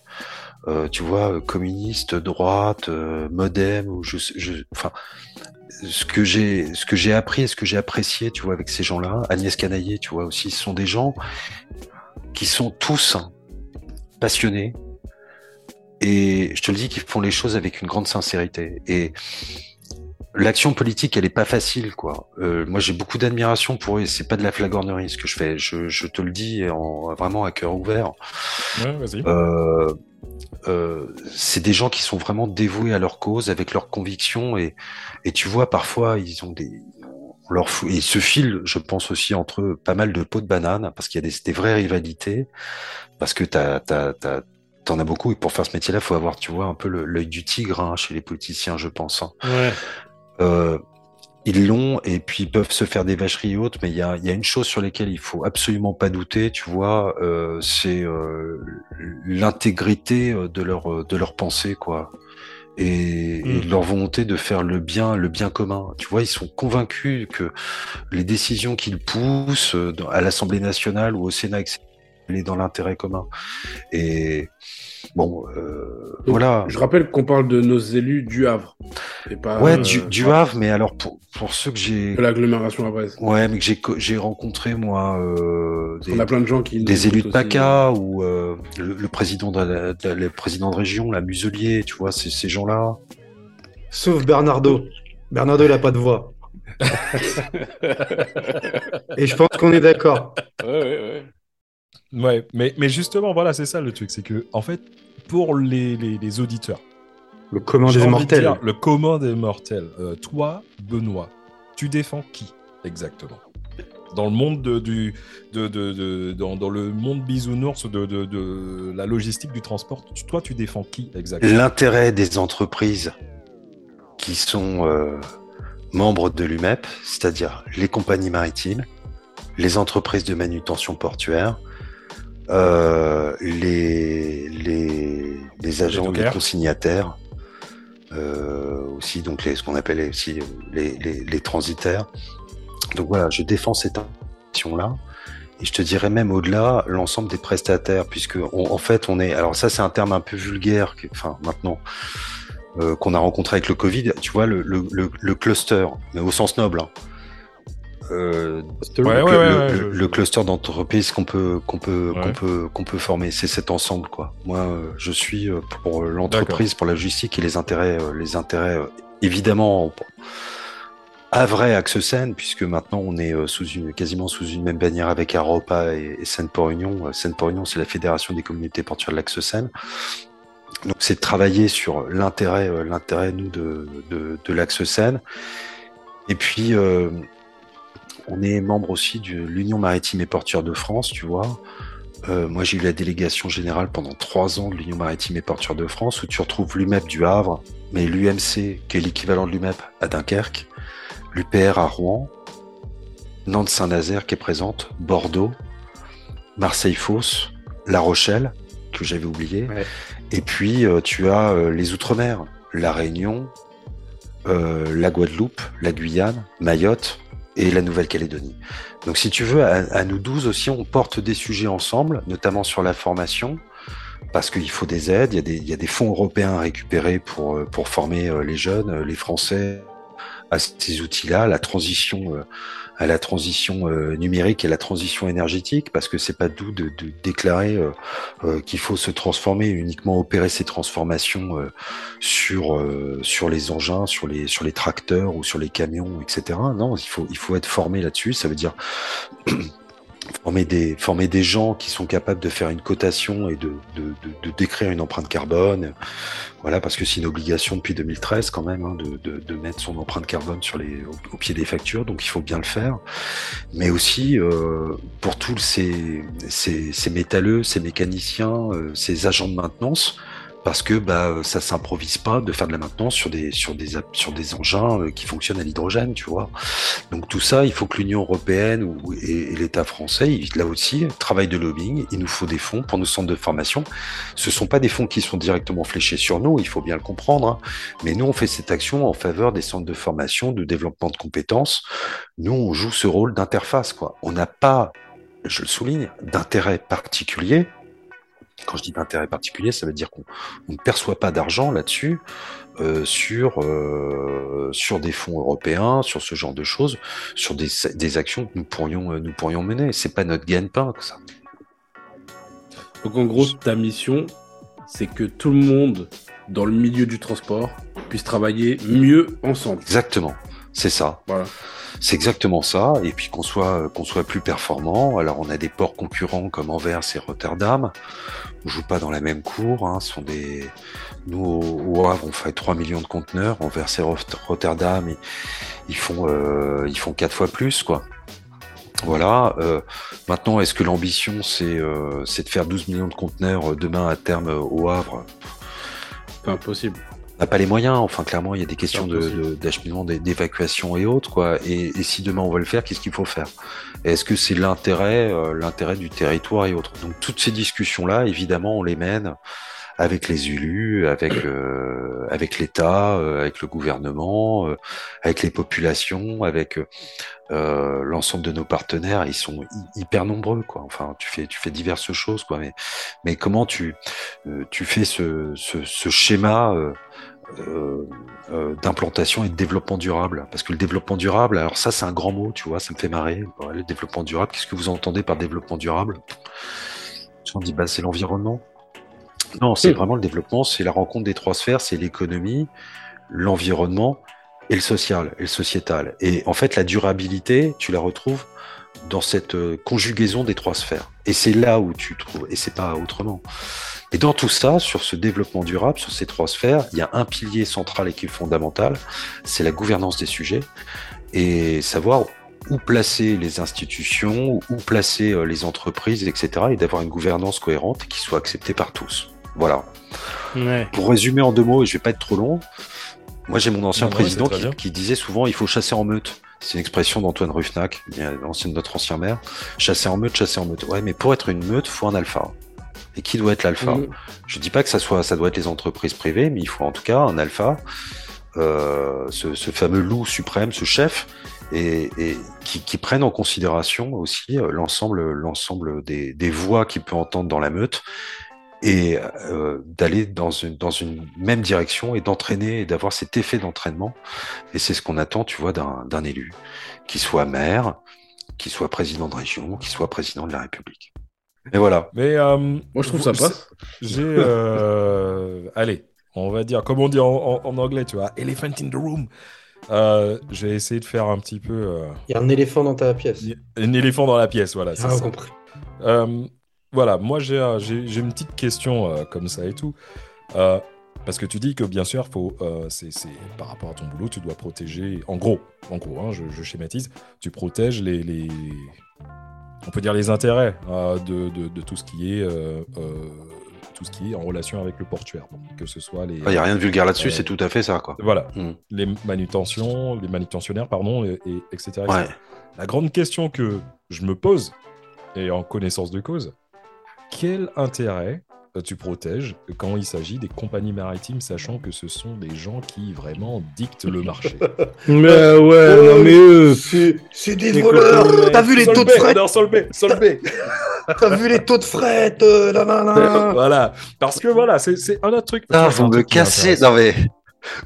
tu vois, communiste, droite, modem, ou je, je, enfin, ce que j'ai, ce que j'ai appris et ce que j'ai apprécié, tu vois, avec ces gens-là, Agnès Canaillé, tu vois aussi, ce sont des gens qui sont tous passionnés, et je te le dis qu'ils font les choses avec une grande sincérité. Et l'action politique, elle est pas facile, quoi. Euh, moi, j'ai beaucoup d'admiration pour eux. C'est pas de la flagornerie ce que je fais. Je, je te le dis en, vraiment à cœur ouvert. Ouais, vas-y. Euh, euh, c'est des gens qui sont vraiment dévoués à leur cause, avec leurs convictions. Et, et tu vois, parfois, ils ont des leur et ils se filent, je pense aussi entre eux, pas mal de pots de banane parce qu'il y a des, des vraies rivalités, parce que t'as as, as, t'en as beaucoup et pour faire ce métier-là, faut avoir, tu vois, un peu l'œil du tigre hein, chez les politiciens, je pense. Hein. Ouais. Euh, ils l'ont et puis ils peuvent se faire des vacheries hautes, mais il y a, y a, une chose sur laquelle il faut absolument pas douter, tu vois, euh, c'est euh, l'intégrité euh, de leur de leur pensée, quoi. Et, et, mm. leur volonté de faire le bien, le bien commun. Tu vois, ils sont convaincus que les décisions qu'ils poussent euh, à l'Assemblée nationale ou au Sénat, etc., est dans l'intérêt commun. Et bon, euh, voilà. Je rappelle qu'on parle de nos élus du Havre. Et pas, ouais, du, euh, du Havre, mais alors pour, pour ceux que j'ai. De l'agglomération havraise. Ouais, mais que j'ai, j'ai rencontré, moi. Euh, des, On a plein de gens qui. Des élus de PACA ou euh, le, le, président de, la, de, le président de région, la Muselier, tu vois, ces gens-là. Sauf Bernardo. Bernardo, il a pas de voix. Et je pense qu'on est d'accord. Ouais, ouais, ouais. Ouais, mais, mais justement, voilà, c'est ça le truc. C'est que, en fait, pour les, les, les auditeurs, le commun des mortels. Dire, le commun des mortels. Euh, toi, Benoît, tu défends qui exactement? Dans le monde de, du de, de, dans, dans, le monde bisounours de, de, de la logistique du transport toi tu défends qui exactement? L'intérêt des entreprises qui sont euh, membres de l'UMEP c'est-à-dire les compagnies maritimes les entreprises de manutention portuaire euh, les, les, les agents, les, les consignataires, euh, aussi, donc les, ce qu'on appelle aussi les, transitaires. Donc voilà, je défends cette action-là. Et je te dirais même au-delà, l'ensemble des prestataires, puisque on, en fait, on est. Alors ça, c'est un terme un peu vulgaire, enfin maintenant euh, qu'on a rencontré avec le Covid. Tu vois, le, le, le, le cluster, mais au sens noble. Hein euh, ouais, le, ouais, ouais, le, le, cluster d'entreprises qu'on peut qu'on peut qu'on peut qu'on peut former, c'est cet ensemble quoi. Moi, euh, je suis euh, pour l'entreprise, pour la logistique et les intérêts, les intérêts évidemment à vrai Axe Seine, puisque maintenant on est sous une quasiment sous une même bannière avec Aropa et, et Seine Port Union. Seine Port Union, c'est la fédération des communautés portuaires de l'Axe Seine. Donc c'est de travailler sur l'intérêt l'intérêt nous de de, de l'Axe Seine. Et puis euh, on est membre aussi de l'Union maritime et portuaire de France, tu vois. Euh, moi, j'ai eu la délégation générale pendant trois ans de l'Union maritime et portuaire de France, où tu retrouves l'UMEP du Havre, mais l'UMC, qui est l'équivalent de l'UMEP à Dunkerque, l'UPR à Rouen, Nantes-Saint-Nazaire qui est présente, Bordeaux, Marseille-Fos, La Rochelle, que j'avais oublié, ouais. et puis euh, tu as euh, les Outre-mer, La Réunion, la Guadeloupe, la Guyane, Mayotte, et la Nouvelle-Calédonie. Donc si tu veux, à, à, nous 12 aussi, on porte des sujets ensemble, notamment sur la formation, parce qu'il faut des aides, il y, a des, il y a des fonds européens à récupérer pour, pour former les jeunes, les Français, à ces outils-là, la transition, euh, à la transition euh, numérique et la transition énergétique, parce que c'est pas doux de, de déclarer euh, qu'il faut se transformer, uniquement opérer ces transformations sur sur les engins, sur les sur les tracteurs ou sur les camions, etc. Non, il faut il faut être formé là-dessus. Ça veut dire former des, former des gens qui sont capables de faire une cotation et de, de, de, décrire une empreinte carbone. Voilà, parce que c'est une obligation depuis 2013 quand même hein, de, de, mettre son empreinte carbone sur les, au, pied des factures, donc il faut bien le faire. Mais aussi euh, pour tous ces, ces, ces métalleux, ces mécaniciens, euh, ces agents de maintenance, parce que bah ça s'improvise pas de faire de la maintenance sur des sur des sur des engins euh, qui fonctionnent à l'hydrogène, tu vois. Donc tout ça, il faut que l'Union européenne ou, et, l'État français, là aussi, travaillent de lobbying. Il nous faut des fonds pour nos centres de formation. Ce sont pas des fonds qui sont directement fléchés sur nous, il faut bien le comprendre. Hein. Mais nous, on fait cette action en faveur des centres de formation, de développement de compétences. Nous, on joue ce rôle d'interface, quoi. On n'a pas je le souligne, d'intérêt particulier quand je dis d'intérêt particulier, ça veut dire qu'on ne perçoit pas d'argent là-dessus euh, sur euh, sur des fonds européens, sur ce genre de choses, sur des, des actions que nous pourrions euh, nous pourrions mener. C'est pas notre gagne-pain ça. Donc en gros, ta mission, c'est que tout le monde dans le milieu du transport puisse travailler mieux ensemble. Exactement, c'est ça. Voilà. C'est exactement ça. Et puis qu'on soit qu'on soit plus performant. Alors on a des ports concurrents comme Anvers et Rotterdam. On joue pas dans la même cour. Hein. Ce sont des nous au, Havre on fait 3 millions de conteneurs. Anvers et Rotterdam ils, font euh, ils font quatre fois plus quoi. Voilà. Euh, maintenant, est-ce que l'ambition c'est euh, c'est de faire 12 millions de conteneurs demain à terme au Havre? Pas impossible n'a pas les moyens. Enfin, clairement, il y a des questions d'acheminement, de, d'évacuation et autres, quoi. Et, et, si demain on va le faire, qu'est-ce qu'il faut faire? Est-ce que c'est l'intérêt, euh, l'intérêt du territoire et autres? Donc, toutes ces discussions-là, évidemment, on les mène avec les élus, avec euh, avec l'État, euh, avec le gouvernement, avec les populations, avec l'ensemble de nos partenaires. Ils sont hyper nombreux, quoi. Enfin, tu fais tu fais diverses choses, quoi. Mais mais comment tu tu fais ce ce, ce schéma d'implantation et de développement durable. Parce que le développement durable, alors ça c'est un grand mot, tu vois, ça me fait marrer. le développement durable, qu'est-ce que vous entendez par développement durable? On dit bah c'est l'environnement. Non, c'est vraiment le développement, c'est la rencontre des trois sphères, c'est l'économie, l'environnement et le social, et le sociétal. Et en fait, la durabilité, tu la retrouves dans cette euh, conjugaison des trois sphères. Et c'est là où tu trouves, et c'est pas autrement. Et dans tout ça, sur ce développement durable, sur ces trois sphères, il y a un pilier central et qui est fondamental, c'est la gouvernance des sujets et savoir où placer les institutions, où placer euh, les entreprises, etc. et d'avoir une gouvernance cohérente qui soit acceptée par tous. Voilà. Pour résumer en deux mots, et je vais pas être trop long, moi j'ai mon ancien président qui, qui, disait souvent il faut chasser en meute. C'est une expression d'Antoine Ruffnac, notre ancien maire. Chasser en meute, chasser en meute. Ouais, mais pour être une meute, faut un alpha. Et qui doit être l'alpha Je mm. Je dis pas que ça soit, ça doit être les entreprises privées, mais il faut en tout cas un alpha, euh, ce, fameux loup suprême, ce chef, et, qui, qui, prenne en considération aussi euh, l'ensemble, l'ensemble des, des voix qu'il peut entendre dans la meute et euh, d'aller dans une, dans une même direction et d'entraîner et d'avoir cet effet d'entraînement. Et c'est ce qu'on attend, tu vois, d'un élu, qui soit maire, qui soit président de région, qui soit président de la République. Et voilà. Mais euh, moi, je trouve ça passe. J'ai, euh, allez, on va dire, comme on dit en, anglais, tu vois, elephant in the room. Euh, j'ai essayé de faire un petit peu. Il y a un éléphant dans ta pièce. Un éléphant dans la pièce, voilà. Ah, compris. voilà, moi j'ai une petite question comme ça et tout. parce que tu dis que bien sûr, faut, c'est par rapport à ton boulot, tu dois protéger. En gros, en gros, hein, je, schématise, tu protèges les, les, on peut dire les intérêts euh, de, tout ce qui est euh, euh, tout ce qui est en relation avec le portuaire. que ce soit les. Il n'y a rien de vulgaire là-dessus, c'est tout à fait ça, quoi. Voilà. Hmm. Les manutentions, les manutentionnaires, pardon, et, etc. La grande question que je me pose, et en connaissance de cause, quel intérêt tu protèges quand il s'agit des compagnies maritimes, sachant que ce sont des gens qui vraiment dictent le marché. mais ouais, non mais eux, c'est des voleurs. T'as vu les taux de fret Non, Solbé, Solbé. T'as vu les taux de fret Voilà, parce que voilà, c'est un autre truc. Ah, vous me cassez, non mais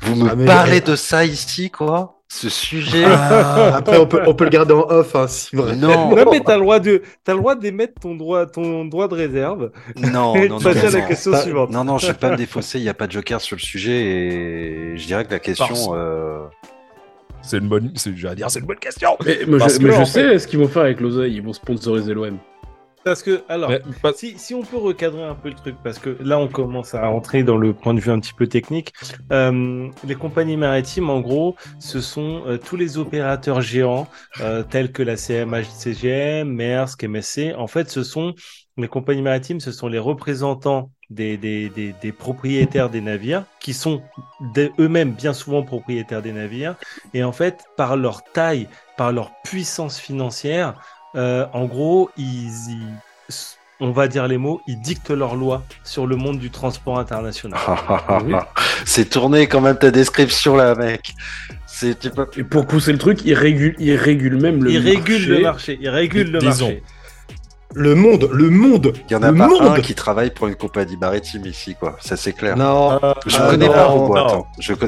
vous me ah, parlez de ça ici, quoi ce sujet. Ah, après, on peut, on peut le garder en off, hein, si vraiment. Non. Non, mais t'as le droit de, t'as le droit d'émettre ton droit, ton droit de réserve. Non, et non, de non, passer à la non. question Pas- suivante. Non, non, je vais pas me défausser, il n'y a pas de joker sur le sujet et je dirais que la question. Euh, C'est une bonne, c'est, dire, c'est une bonne question. Mais, je, que, mais je en sais ce qu'ils vont faire avec l'oseille. Ils vont sponsoriser l'OM. Parce que, alors, pas- si, si on peut recadrer un peu le truc, parce que là, on commence à rentrer dans le point de vue un petit peu technique. Euh, les compagnies maritimes, en gros, ce sont euh, tous les opérateurs géants, euh, tels que la CMA-CGM, Maersk, MSC. En fait, ce sont les compagnies maritimes, ce sont les représentants des, des, des, des propriétaires des navires, qui sont eux-mêmes bien souvent propriétaires des navires. Et en fait, par leur taille, par leur puissance financière, euh, en gros, ils, ils- on va dire les mots, ils dictent leurs lois sur le monde du transport international. Oui. C'est tourné quand même ta description là, mec. Peux- Et pour pousser le truc, ils régulent, ils régulent même le ils marché. régulent le marché, ils régulent le Disons. marché. Le monde, le monde. Il y en a le pas monde. un qui travaille pour une compagnie maritime ici, quoi. Ça c'est clair. Non. Je Ah, connais non, pas vos boîtes.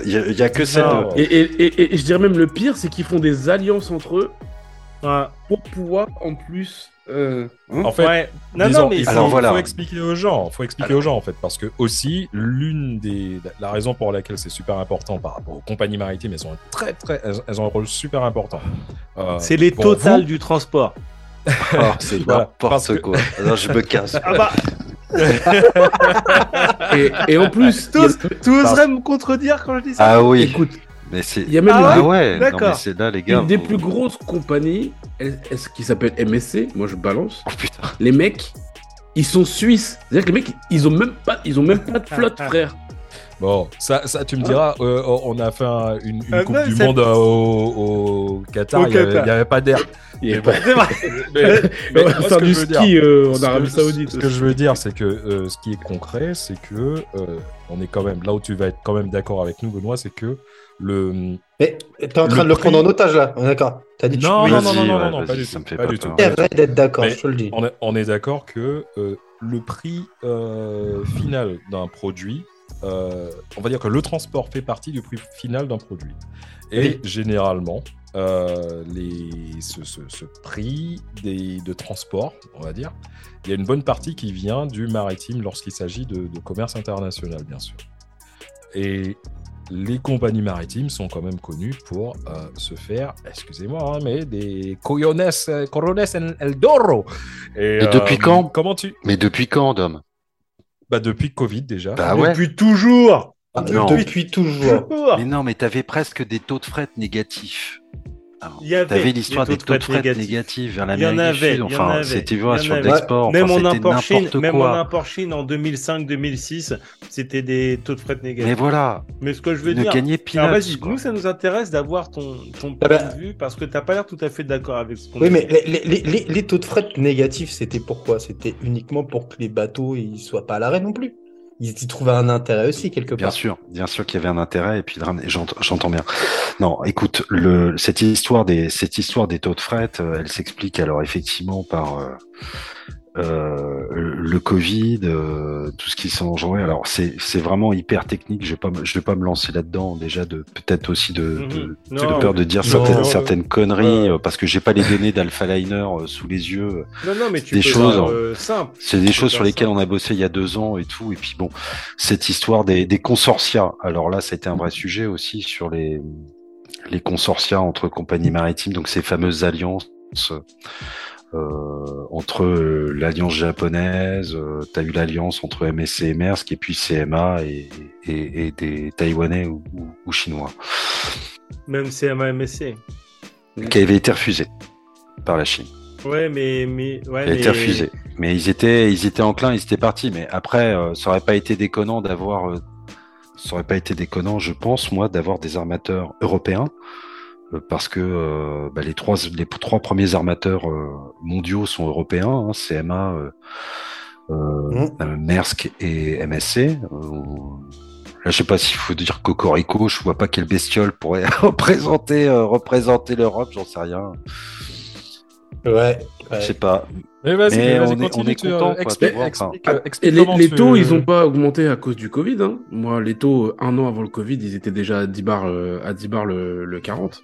Il y, a- il y a que celle. Non. de- Et, et, et, et je dirais même le pire, c'est qu'ils font des alliances entre eux Ouais. pour pouvoir en plus. euh, hein En fait, Ouais. Non, disons, non, mais il faut, Alors, voilà. faut expliquer aux gens, faut expliquer aux gens en fait, parce que aussi l'une des, la raison pour laquelle c'est super important par rapport aux compagnies maritimes, elles sont très très, elles, ont un rôle super important. Euh, c'est les totales vous- du transport. Oh, c'est Voilà, parce n'importe que- quoi. Non, je me casse. Ah bah, et, et en plus, il y a- tous, tu oserais me contredire quand je dis ça? Ah oui. écoute, Mais c'est. il y a même Ah Ah une, ouais. Non D'accord. mais c'est là les gars. une des vous- plus grosses compagnies, elle- qui s'appelle MSC. Moi, je balance. Oh putain. Les mecs, ils sont suisses. C'est-à-dire que les mecs, ils ont même pas, ils ont même pas de flotte, frère. Bon, ça, ça tu me diras, euh, on a fait un- une, une Euh, Coupe non, du c'est- Monde euh, au, au Qatar, il n'y avait, avait pas d'air. Il y a Mais pas- bon. C'est vrai. Mais, mais on va moi, ce faire du ski euh, en Arabie Saoudite. Ce que je veux dire, c'est que euh, ce qui est concret, c'est que euh, on est quand même là où tu vas être quand même d'accord avec nous, Benoît, c'est que le Mais t'es en train Le de le prendre prix- en otage là. On est D'accord. T'as dit. non tu... non non non non, ouais, non, pas du ça tout, me fait pas pas du tout. tu arrêtes d'être d'accord. Mais- Je te le dis. On est, on est d'accord que euh, le prix euh, final d'un produit, euh, on va dire que le transport fait partie du prix final d'un produit. Et Oui. généralement, euh, les, ce, ce- ce prix des, de transport, on va dire, il y a une bonne partie qui vient du maritime lorsqu'il s'agit de, de commerce international, bien sûr. Et les compagnies maritimes sont quand même connues pour euh, se faire, excusez-moi, hein, mais des coyones, euh, corones en el doro. Et, Et depuis quand? Comment tu Mais depuis quand, Dom? Bah depuis Covid déjà. Bah ouais. Depuis toujours. Ah, Non. Depuis toujours. Toujours. Mais non, mais t'avais presque des taux de fret négatifs. Alors, Il y avait T'avais l'histoire des taux de fret négatifs. négatifs vers Il y en l'Amérique du avait, Sud. il y en Enfin, avait, c'était voilà, sur l'export. Même Enfin, en c'était import Chine, n'importe même en import Chine en 2005-2006, c'était des taux de fret Mais négatifs. voilà, Mais, ce que je veux ne dire, alors peanuts. vas-y, nous ça nous intéresse d'avoir ton, ton Ah point de vue parce que t'as pas l'air tout à fait d'accord avec ce qu'on Oui, dit. mais les, les- les- les taux de fret négatifs, c'était pourquoi? C'était uniquement pour que les bateaux ils soient pas à l'arrêt non plus. Ils y trouvaient un intérêt aussi quelque Bien part. sûr, bien sûr qu'il y avait un intérêt et puis j'entends bien. Non, écoute, le, cette histoire des cette histoire des taux de fret, euh, elle s'explique alors effectivement par euh, euh, le Covid, euh, tout ce qui s'en engendré. Alors c'est c'est vraiment hyper technique. Je vais pas je vais pas me lancer là-dedans déjà de peut-être aussi de, Mhm. de Non, de peur de dire non, certaines, non, certaines conneries euh, parce que j'ai pas les données d'Alpha Liner euh, sous les yeux. non, non, mais tu des peux choses, faire, hein. euh, simple. C'est des choses sur lesquelles on a bossé il y a deux ans et tout. Et puis bon, cette histoire des, des consortia. Alors là, ça a été un vrai sujet aussi sur les, les consortia entre compagnies maritimes, donc ces fameuses alliances euh, entre euh, l'alliance japonaise, euh, tu as eu l'alliance entre MSC et Maersk, et puis CMA et, et, et des Taïwanais ou, ou- ou Chinois, Même CMA MSC. qui avaient été refusés par la Chine. Ouais, mais. mais ouais, Il a été mais- refusé. Mais ils étaient, ils étaient enclins, ils étaient partis. Mais après, euh, ça aurait pas été déconnant d'avoir, ça aurait pas été déconnant, je pense, moi, d'avoir des armateurs européens, parce que euh, bah, les trois, les trois premiers armateurs euh, mondiaux sont européens, hein, CMA, euh, euh, euh, Maersk et MSC. Euh, Là, je sais pas s'il faut dire Cocorico, je vois pas quelle bestiole pourrait représenter, euh, représenter l'Europe, j'en sais rien. Ouais. Je ouais. sais pas. Mais vas-y, Mais vas-y, on est- continue, on est tu, euh, content, quoi, explique- de voir, explique, euh, explique Et les, tu- taux, ils n'ont pas augmenté à cause du Covid. Hein. Moi, les taux, euh, un an avant le Covid, ils étaient déjà à 10 bars, euh, à 10 bars le, le 40.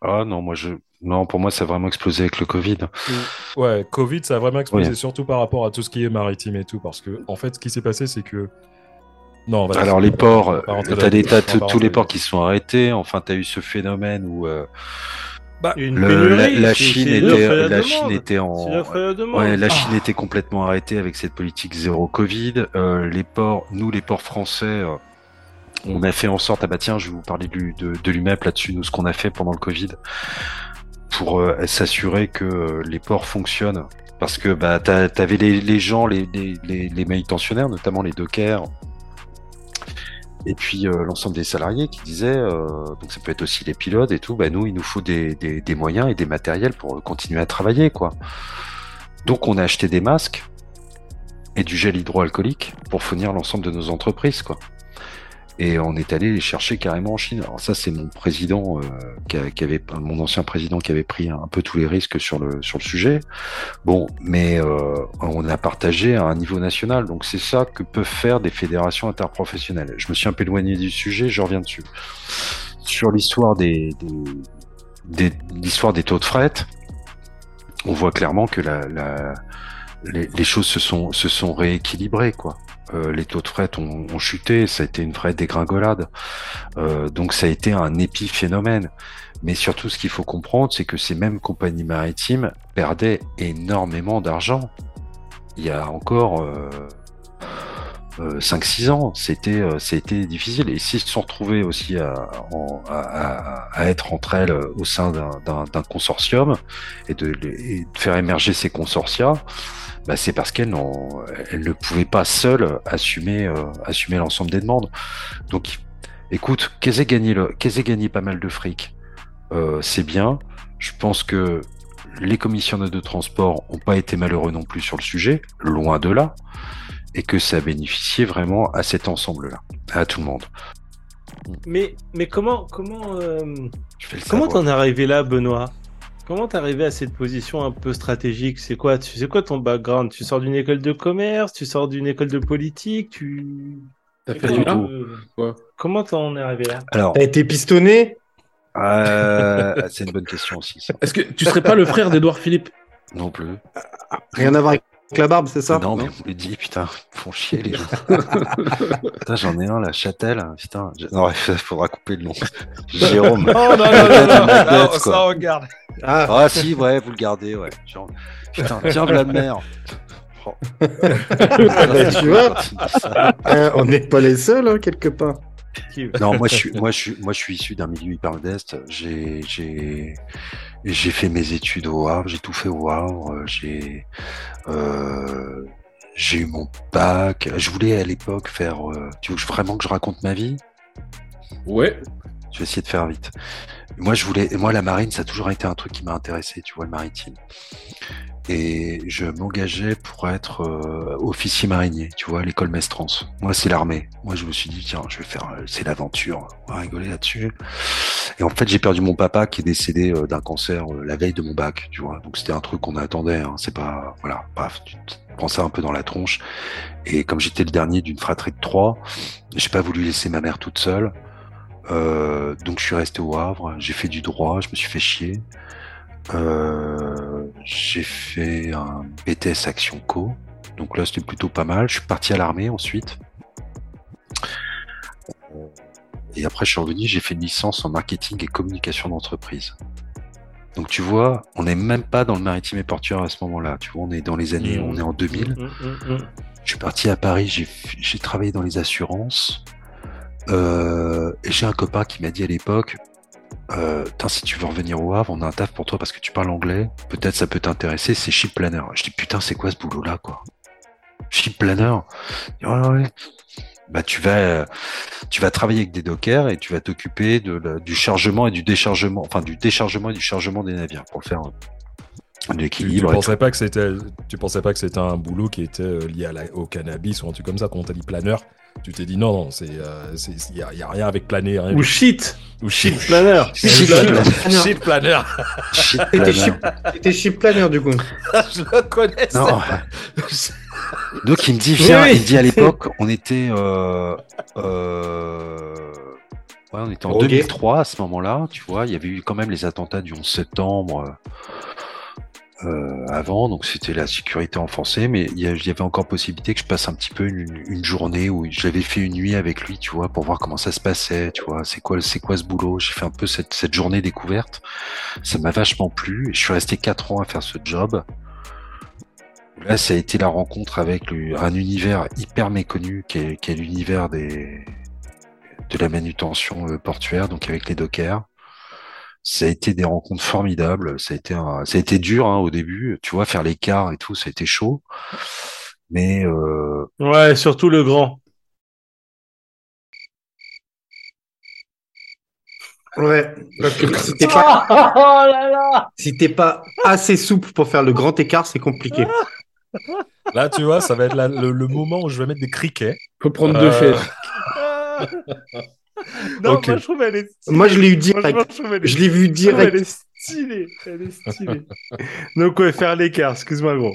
Ah non, moi je. Non, pour moi, ça a vraiment explosé avec le Covid. Ouais, Covid, ça a vraiment explosé, Oui. surtout par rapport à tout ce qui est maritime et tout, parce que, en fait, ce qui s'est passé, c'est que. Non, Alors les ports, rentrer t'as des tas tous les ports qui se sont arrêtés. Enfin, t'as eu ce phénomène où euh, Une le- pénurie, la, Chine était, la la demande. Chine était C'est en, l'offre et la demande. ouais, la Ah. Chine était complètement arrêtée avec cette politique zéro Covid. Euh, les ports, nous les ports français, euh, on a fait en sorte, ah bah tiens, je vais vous parler du, de, de l'UMEP là-dessus, nous ce qu'on a fait pendant le Covid pour euh, s'assurer que euh, les ports fonctionnent. Parce que bah t'avais les, les gens, les, les, les, les manutentionnaires, notamment les dockers, et puis euh, l'ensemble des salariés qui disaient, euh, donc ça peut être aussi les pilotes et tout, bah nous il nous faut des, des, des moyens et des matériels pour continuer à travailler quoi. Donc on a acheté des masques et du gel hydroalcoolique pour fournir l'ensemble de nos entreprises quoi. Et on est allé les chercher carrément en Chine. Alors ça c'est mon président euh, qui, avait mon ancien président qui avait pris un peu tous les risques sur le sur le sujet. Bon, mais euh, on a partagé à un niveau national. Donc c'est ça que peuvent faire des fédérations interprofessionnelles. Je me suis un peu éloigné du sujet, je reviens dessus. Sur l'histoire des, des, des- l'histoire des taux de fret, on voit clairement que la, la- les, les choses se sont, se sont rééquilibrées, quoi. Euh, les taux de fret ont, chuté, ça a été une vraie dégringolade. Euh, donc ça a été un épiphénomène. Mais surtout, ce qu'il faut comprendre, c'est que ces mêmes compagnies maritimes perdaient énormément d'argent. Il y a encore euh, 5-6 ans, c'était euh, c'était difficile. Et s'ils se sont retrouvés aussi à, être entre elles euh, au sein d'un- consortium et de, faire émerger ces consortia, bah, c'est parce qu'elles ne pouvaient pas seules assumer, euh, l'ensemble des demandes. Donc, écoute, qu'elles aient gagné, aient gagné pas mal de fric, euh, c'est bien. Je pense que les commissionnaires de transport n'ont pas été malheureux non plus sur le sujet, loin de là, et que ça a bénéficié vraiment à cet ensemble-là, à tout le monde. Mais, mais comment, comment, euh, comment t'en es arrivé là, Benoît? Comment t'es arrivé à cette position un peu stratégique? C'est quoi, tu c'est quoi ton background? Tu sors d'une école de commerce? Tu sors d'une école de politique? Tu T'as fait Comment, du tout. euh, Comment t'en es arrivé là? Alors, T'as été pistonné? Euh, c'est une bonne question aussi. Est-ce que tu serais pas le frère d'Edouard Philippe? Non plus. Rien à voir avec la barbe, c'est ça non, mais on me dit, putain, ils font chier les gens. putain, j'en ai un, la Châtel. Putain, je- non, bref, faudra couper le nom. Jérôme. Oh non, non, non, non, non, quoi. ça regarde. Ah, Ah si, ouais, vous le gardez, ouais. Genre, putain, tiens, Vladimir. Oh. bah, tu vois, euh, on n'est pas les seuls, hein, quelque part. Non, moi je suis, moi je suis, moi je suis issu d'un milieu hyper modeste. J'ai, j'ai, j'ai fait mes études au Havre, j'ai tout fait au Havre. euh, J'ai, euh, j'ai eu mon bac. Je voulais à l'époque faire. euh, tu veux vraiment que je raconte ma vie? Ouais. Je vais essayer de faire vite. Moi, je voulais, moi, la marine, ça a toujours été un truc qui m'a intéressé, tu vois, le maritime. Et je m'engageais pour être euh, officier marinier, tu vois, à l'école Mestrance. Moi, c'est l'armée. Moi, je me suis dit, tiens, je vais faire, euh, c'est l'aventure. On va rigoler là-dessus. Et en fait, j'ai perdu mon papa qui est décédé euh, d'un cancer la veille de mon bac, tu vois. Donc, c'était un truc qu'on attendait. Hein. C'est pas, voilà, paf, tu prends ça un peu dans la tronche. Et comme j'étais le dernier d'une fratrie de trois, j'ai pas voulu laisser ma mère toute seule. Donc je suis resté au Havre, j'ai fait du droit, je me suis fait chier. Euh, j'ai fait un BTS Action Co. Donc là c'était plutôt pas mal. Je suis parti à l'armée ensuite. Euh, Et après je suis revenu, j'ai fait une licence en marketing et communication d'entreprise. Donc tu vois, on n'est même pas dans le maritime et portuaire à ce moment-là. Tu vois, on est dans les années, Mhm. on est en 2000. Mm, mm, mm. Je suis parti à Paris, j'ai j'ai travaillé dans les assurances. Euh, et j'ai un copain qui m'a dit à l'époque, euh, si tu veux revenir au Havre, on a un taf pour toi parce que tu parles anglais. Peut-être ça peut t'intéresser. C'est ship planner. Je dis putain, c'est quoi ce boulot-là, quoi? Ship planner? Ouais, ouais. Bah tu vas, tu vas travailler avec des dockers et tu vas t'occuper de la- du chargement et du déchargement, enfin du déchargement et du chargement des navires pour le faire euh, de Tu, tu l'équilibre. pensais pas que c'était, tu pensais pas que c'était un boulot qui était euh, lié à la- au cannabis ou un truc comme ça quand on t'a dit planeur? Tu t'es dit non, non, c'est, il n'y a, y a rien avec planer. Rien Ou avec- shit Ou Shit planner Shit planner. Shit planner. T'étais chip planner du coup. Je le connais. ça. Non. Donc il me dit, viens, Oui, oui. il me dit à l'époque, on était, euh, euh, ouais, on était en Drogué. 2003 à ce moment-là, tu vois, il y avait eu quand même les attentats du 11 septembre euh, avant, donc c'était la sécurité enfoncée, mais il y, avait encore possibilité que je passe un petit peu une, journée où j'avais fait une nuit avec lui, tu vois, pour voir comment ça se passait, tu vois, c'est quoi, c'est quoi ce boulot. J'ai fait un peu cette, journée découverte, ça m'a vachement plu. Je suis resté quatre ans à faire ce job. Là, ça a été la rencontre avec un univers hyper méconnu qui est, qui est l'univers des de la manutention euh, portuaire, donc avec les dockers. Ça a été des rencontres formidables. Ça a été un- ça a été dur hein, au début. Tu vois, faire l'écart et tout, ça a été chaud. Mais euh, Ouais, surtout le grand. Ouais. Parce que si t'es pas, Oh là là si t'es pas assez souple pour faire le grand écart, c'est compliqué. Là, tu vois, ça va être la- le, le moment où je vais mettre des criquets. Faut prendre Euh, deux chaises. Non, moi je trouve elle est stylée. Moi, je l'ai eu direct. je est l'ai vu trouve Elle direct. est stylée. Elle est stylée. Donc, ouais, faire l'écart, excuse-moi, gros.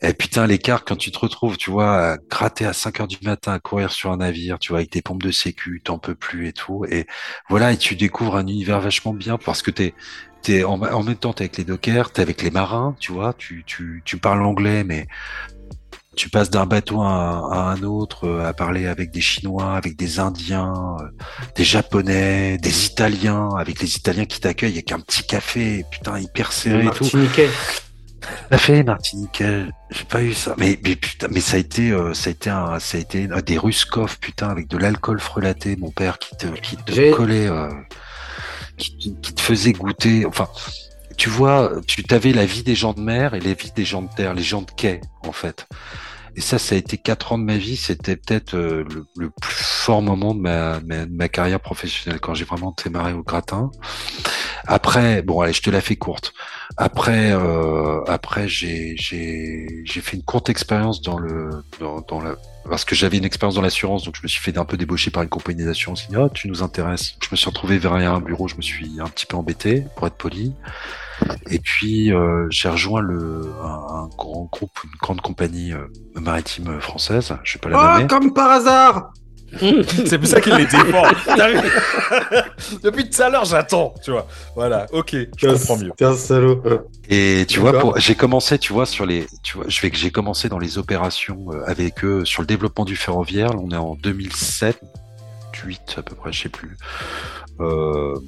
Et putain, l'écart, quand tu te retrouves, tu vois, à gratter à 5 heures du matin, à courir sur un navire, tu vois, avec tes pompes de sécu, t'en peux plus et tout. Et voilà, et tu découvres un univers vachement bien parce que t'es, t'es, en, en même temps, t'es avec les dockers, t'es avec les marins, tu vois, tu, tu, tu parles anglais, mais tu passes d'un bateau à un, à un autre, euh, à parler avec des Chinois, avec des Indiens, euh, des Japonais, des Italiens, avec les Italiens qui t'accueillent avec un petit café, putain, hyper serré et tout. Fait, Martiniquais. J'ai pas eu ça. Mais, mais putain, mais ça a été, euh, ça a été un, ça a été un- des Ruskov, putain, avec de l'alcool frelaté, mon père, qui te, qui te collait, euh, qui, qui te faisait goûter. Enfin, tu vois, tu t'avais la vie des gens de mer et la vie des gens de terre, les gens de quai, en fait. Et ça, ça a été quatre ans de ma vie. C'était peut-être euh, le, plus fort moment de ma, carrière professionnelle quand j'ai vraiment démarré au gratin. Après, bon, allez, je te la fais courte. Après, euh, après, j'ai, fait une courte expérience dans le, dans, dans la, parce que j'avais une expérience dans l'assurance, donc je me suis fait un peu débaucher par une compagnie d'assurance. Dit, oh, tu nous intéresses. Je me suis retrouvé vers un bureau, je me suis un petit peu embêté, pour être poli. Et puis, euh, j'ai rejoint le, un, un grand groupe, une grande compagnie euh, maritime française. Je vais pas la Oh, nommer. comme par hasard C'est pour ça qu'il les défend. Depuis tout à l'heure, j'attends, tu vois. Voilà, ok, je comprends mieux. T'es un salaud. Et tu vois, pour, j'ai commencé, tu vois, sur les, tu vois, je vais que j'ai commencé dans les opérations euh, avec eux sur le développement du ferroviaire. On est en 2007, 8 à peu près, je sais plus. Euh,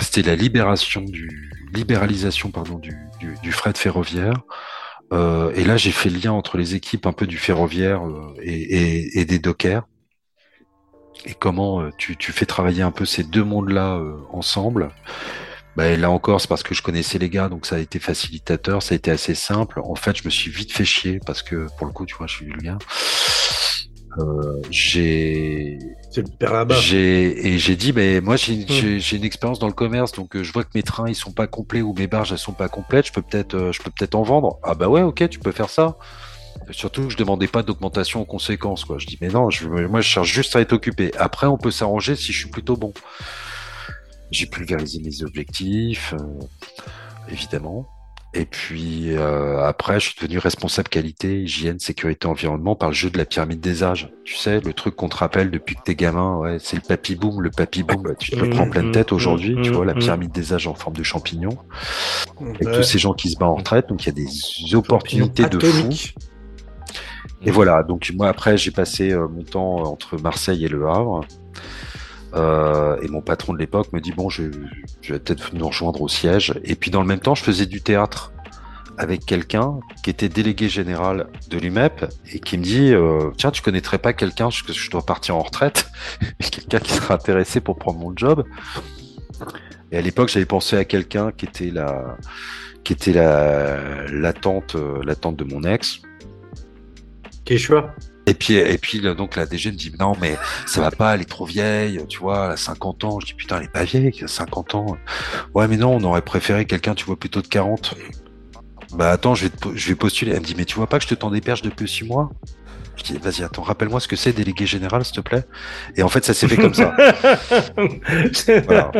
c'était la libération du, libéralisation pardon du, du, du fret ferroviaire. Euh, et là, j'ai fait le lien entre les équipes un peu du ferroviaire euh, et, des dockers. Et comment euh, tu, fais travailler un peu ces deux mondes-là ensemble. Et là encore, c'est parce que je connaissais les gars, donc ça a été facilitateur, ça a été assez simple. En fait, je me suis vite fait chier parce que pour le coup, tu vois, je suis vulgaire. Euh, j'ai j'ai et j'ai dit mais moi j'ai j'ai j'ai une expérience dans le commerce donc euh, je vois que mes trains ils sont pas complets ou mes barges elles sont pas complètes je peux peut-être euh, je peux peut-être en vendre. Ah bah ouais ok tu peux faire ça. Surtout que je demandais pas d'augmentation en conséquence quoi. Je dis mais non je moi je cherche juste à être occupé. Après on peut s'arranger si je suis plutôt bon. J'ai pulvérisé mes objectifs euh, évidemment et puis euh, après, je suis devenu responsable qualité, hygiène, sécurité, environnement par le jeu de la pyramide des âges. Tu sais, le truc qu'on te rappelle depuis que t'es gamin, ouais, c'est le papy boom, le papy boom. bah, tu te le Mmh, prends en pleine mmh, tête aujourd'hui, mmh, tu vois, la mmh. pyramide des âges en forme de champignon, avec Ouais. tous ces gens qui se battent en retraite. Donc il y a des opportunités de fou. Et voilà, donc moi après j'ai passé euh, mon temps euh, entre Marseille et Le Havre. Euh, et mon patron de l'époque me dit bon, je, vais peut-être nous rejoindre au siège. Et puis dans le même temps, je faisais du théâtre avec quelqu'un qui était délégué général de l'UMEP et qui me dit euh, tiens, tu connaîtrais pas quelqu'un parce que je dois partir en retraite, quelqu'un qui sera intéressé pour prendre mon job. Et à l'époque, j'avais pensé à quelqu'un qui était la qui était la la tante euh, de mon ex. Quechua? Et puis, et puis donc la DG me dit non mais ça va pas, elle est trop vieille, tu vois, elle a 50 ans. Je dis putain, elle est pas vieille, elle a 50 ans. Ouais mais non, on aurait préféré quelqu'un, tu vois, plutôt de 40. Bah attends, je vais, je vais postuler. Elle me dit mais tu vois pas que je te tends des perches depuis 6 mois? Je dis, vas-y, attends, rappelle-moi ce que c'est délégué général, s'il te plaît. Et en fait, ça s'est fait comme ça. voilà.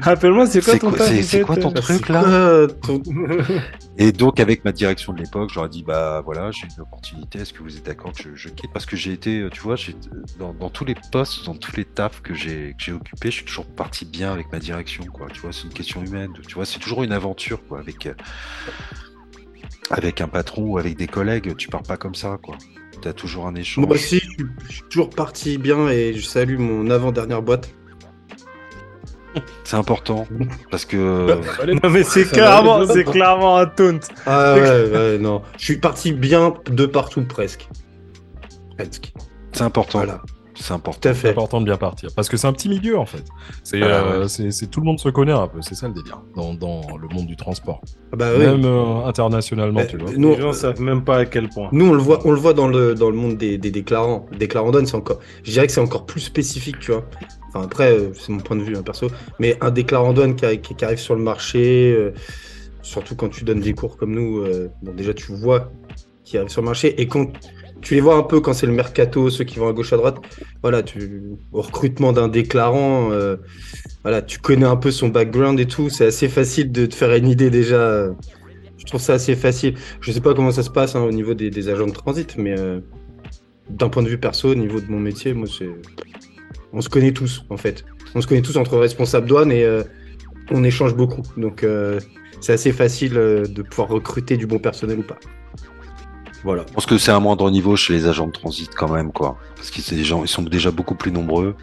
Rappelle-moi, c'est quoi, ton, c'est, quoi ton truc là Et donc, avec ma direction de l'époque, j'aurais dit, bah voilà, j'ai une opportunité, est-ce que vous êtes d'accord que je, quitte? Parce que j'ai été, tu vois, j'ai, dans, dans, tous les postes, dans tous les tafs que j'ai, que j'ai occupés, je suis toujours parti bien avec ma direction, quoi. Tu vois, c'est une question humaine, tu vois, c'est toujours une aventure, quoi, avec, avec un patron ou avec des collègues, tu pars pas comme ça, quoi. Tu as toujours un échange. Moi aussi, je suis toujours parti bien et je salue mon avant-dernière boîte. C'est important parce que. non mais c'est clairement, c'est clairement un taunt. Ah ouais, ouais, non. Je suis parti bien de partout presque. Presque. C'est important. Voilà. C'est important. important de bien partir. Parce que c'est un petit milieu, en fait. Euh, c'est tout le monde se connaît un peu. C'est ça le délire. Dans, dans, le monde du transport. Ah bah, même euh, internationalement, bah, tu vois. Nous, Les gens savent même pas à quel point. Nous, on le voit, on le voit dans, le, dans le monde des, des déclarants. Déclarant donne, c'est encore. Je dirais que c'est encore plus spécifique, tu vois. Enfin, après, euh, c'est mon point de vue, hein, perso. Mais un déclarant donne qui, qui, arrive sur le marché, surtout quand tu donnes des cours comme nous, bon, déjà, tu vois qui arrive sur le marché. Et quand tu les vois un peu quand c'est le mercato, ceux qui vont à gauche à droite. Voilà, tu, au recrutement d'un déclarant, euh, voilà, tu connais un peu son background et tout. C'est assez facile de te faire une idée déjà. Je trouve ça assez facile. Je sais pas comment ça se passe hein, au niveau des, agents de transit, mais euh, d'un point de vue perso, au niveau de mon métier, moi, c'est, on se connaît tous en fait. On se connaît tous entre responsables douane et euh, on échange beaucoup. Donc c'est assez facile de pouvoir recruter du bon personnel ou pas. Voilà. Je pense que c'est un moindre niveau chez les agents de transit quand même, quoi. Parce qu'ils des gens, ils sont déjà beaucoup plus nombreux.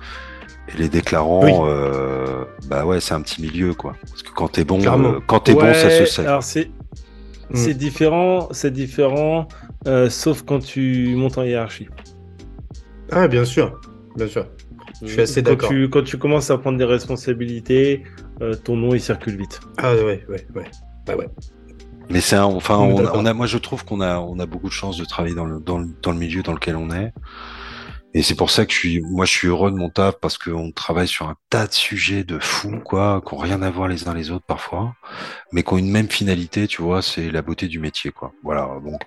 Et les déclarants, euh, bah ouais, c'est un petit milieu, quoi. Parce que quand t'es bon, euh, quand t'es bon, ça se sait. Alors c'est, mm. c'est différent, c'est différent, euh, sauf quand tu montes en hiérarchie. Ah, bien sûr, bien sûr. Je suis assez d'accord. Quand tu, commences à prendre des responsabilités, ton nom il circule vite. Ah ouais, ouais, ouais. Bah ouais. Mais c'est enfin, on, a, moi je trouve qu'on a, on a beaucoup de chance de travailler dans le, dans le, dans le milieu dans lequel on est. Et c'est pour ça que je suis, moi je suis heureux de mon taf parce qu'on travaille sur un tas de sujets de fous, quoi, qui ont rien à voir les uns les autres parfois, mais qui ont une même finalité, tu vois, c'est la beauté du métier, quoi. Voilà, donc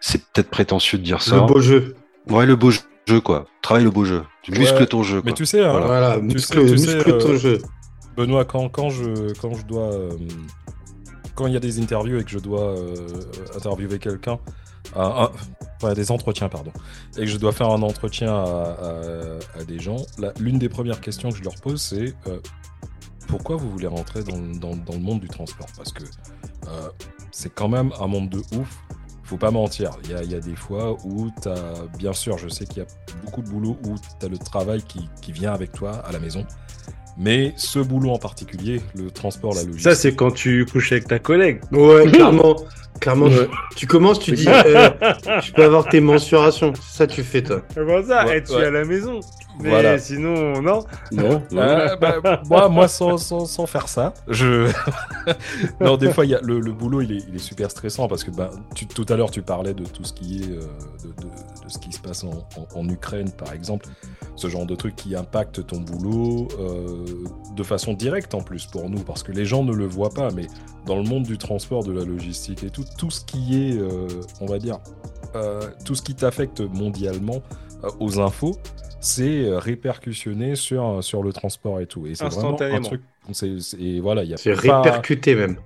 c'est peut-être prétentieux de dire ça. Le beau jeu. Ouais, le beau jeu, quoi. Travaille le beau jeu. Tu muscles ton jeu. Mais tu sais, hein, voilà. muscle, ton euh, jeu. Benoît, quand, quand, je, quand je dois euh, quand il y a des interviews et que je dois euh, interviewer quelqu'un, des entretiens, pardon, et que je dois faire un entretien à, des gens, l'une des premières questions que je leur pose, c'est euh, pourquoi vous voulez rentrer dans, le monde du transport? Parce que euh, c'est quand même un monde de ouf. Faut pas mentir, il y a, des fois où tu as, bien sûr, je sais qu'il y a beaucoup de boulot où tu as le travail qui, qui vient avec toi à la maison. Mais ce boulot en particulier, le transport, la logistique. Ça, c'est quand tu couches avec ta collègue. Ouais, clairement. clairement, tu commences, tu dis, euh, je peux avoir tes mensurations. Ça, tu fais, toi. Comment ça ouais, Es-tu à la maison mais voilà. sinon, non. Non. Euh, bah, moi, moi sans, sans, sans, faire ça, je. non, des fois, y a, le, le boulot, il est, il est, super stressant parce que bah, tu, tout à l'heure, tu parlais de tout ce qui est. Euh, de, de, de, ce qui se passe en, en, Ukraine, par exemple. Ce genre de truc qui impacte ton boulot euh, de façon directe en plus pour nous parce que les gens ne le voient pas. Mais dans le monde du transport, de la logistique et tout, tout ce qui est, euh, on va dire, euh, tout ce qui t'affecte mondialement aux infos c'est euh, répercussionné sur, sur le transport et tout. Et c'est vraiment un truc. Et voilà, il y a. C'est répercuté même.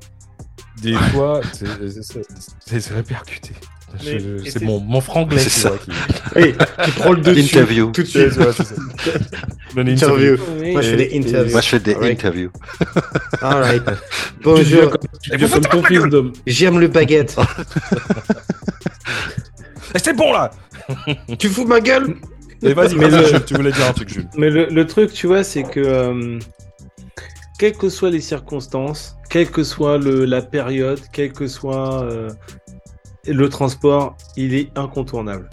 Des fois, c'est répercuté. C'est mon, mon franglais. C'est ça. Qui... Oui, tu prends le dessus. Interview. Tout de suite. interview. Moi, je fais des interviews. Moi, je fais des interviews. All right. Bonjour. J'aime le baguette. C'est bon, là Tu fous ma gueule? Mais vas-y, mais le... tu voulais dire un truc, Jules. Mais le, truc, tu vois, c'est que euh, quelles que soient les circonstances, quelle que soit le, la période, quel que soit euh, le transport, il est incontournable.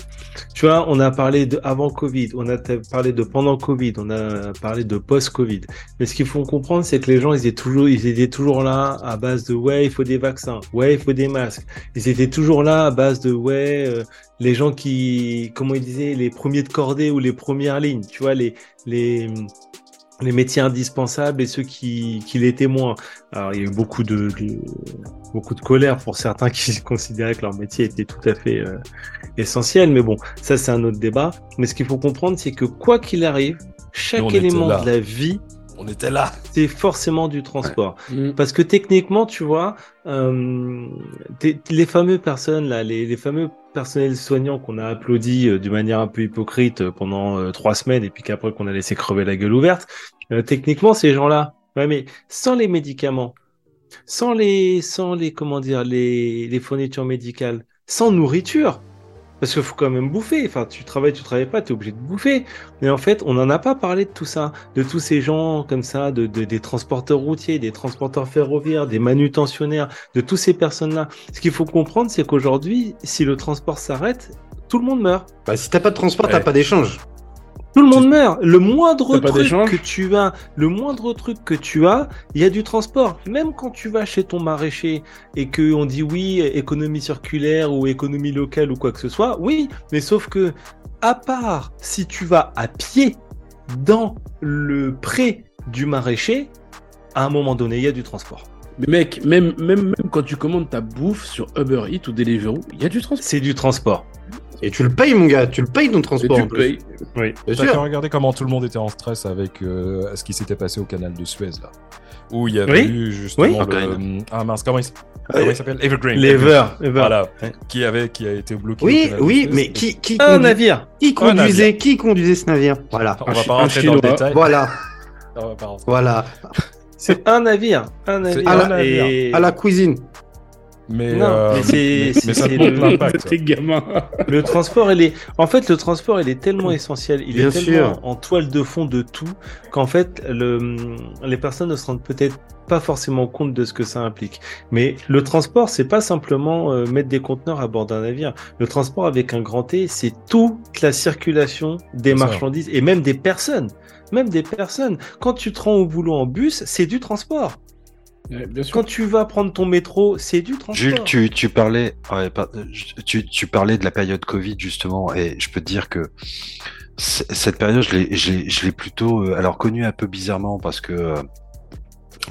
Tu vois, on a parlé de avant Covid, on a parlé de pendant Covid, on a parlé de post-Covid. Mais ce qu'il faut comprendre, c'est que les gens, ils étaient toujours, ils étaient toujours là à base de ouais, il faut des vaccins, ouais, il faut des masques. Ils étaient toujours là à base de ouais, euh, les gens qui, comment ils disaient, les premiers de cordée ou les premières lignes. Tu vois, les, les, les métiers indispensables et ceux qui, qui l'étaient moins. Alors, il y a eu beaucoup de, beaucoup de colère pour certains qui considéraient que leur métier était tout à fait euh, essentiel. Mais bon, ça, c'est un autre débat. Mais ce qu'il faut comprendre, c'est que quoi qu'il arrive, chaque élément de la vie on était là. C'est forcément du transport. Parce que techniquement, tu vois, euh, les fameux personnes là, les, les fameux personnels soignants qu'on a applaudis euh, d'une manière un peu hypocrite euh, pendant euh, trois semaines et puis qu'après qu'on a laissé crever la gueule ouverte, techniquement, ces gens-là, ouais, mais sans les médicaments, sans les, sans les, comment dire, les, les fournitures médicales, sans nourriture, parce qu'il faut quand même bouffer. Enfin, tu travailles, tu travailles pas, tu es obligé de bouffer. Mais en fait, on n'en a pas parlé de tout ça, de tous ces gens comme ça, de, des transporteurs routiers, des transporteurs ferroviaires, des manutentionnaires, de toutes ces personnes-là. Ce qu'il faut comprendre, c'est qu'aujourd'hui, si le transport s'arrête, tout le monde meurt. Bah, si t'as pas de transport, t'as pas d'échange. Tout le monde meurt. Le moindre truc que tu as, le moindre truc que tu as, il y a du transport. Même quand tu vas chez ton maraîcher et que on dit oui, économie circulaire ou économie locale ou quoi que ce soit, oui, mais sauf que à part si tu vas à pied dans le pré du maraîcher, à un moment donné, il y a du transport. Mais mec, même, même, même quand tu commandes ta bouffe sur Uber Eats ou Deliveroo, il y a du transport. C'est du transport. Et tu le payes, mon gars, tu le payes ton transport. tu payes. Oui. T'as regardé comment tout le monde était en stress avec euh, ce qui s'était passé au canal de Suez, là. Où il y avait eu justement le... Ah mince, comment il s'appelle? Evergreen. L'Ever. Voilà. Qui, avait, qui a été bloqué. Oui, oui, mais qui, qui Un navire. Qui conduisait, qui conduisait ce navire? Voilà. On va pas rentrer dans le détail. Voilà. Voilà. C'est un navire. Un navire. À la, à la cuisine. Mais, euh, mais c'est l'impact. le transport, il est. En fait, le transport, il est tellement essentiel. Il est tellement en toile de fond de tout qu'en fait, le... les personnes ne se rendent peut-être pas forcément compte de ce que ça implique. Mais le transport, c'est pas simplement euh, mettre des conteneurs à bord d'un navire. Le transport avec un grand T, c'est toute la circulation des marchandises et même des personnes. Même des personnes. Quand tu te rends au boulot en bus, c'est du transport. Quand tu vas prendre ton métro, c'est du transport. Jules, tu, tu parlais, tu, tu, parlais de la période Covid justement, et je peux te dire que cette période, je l'ai plutôt, euh, alors connue un peu bizarrement parce que euh,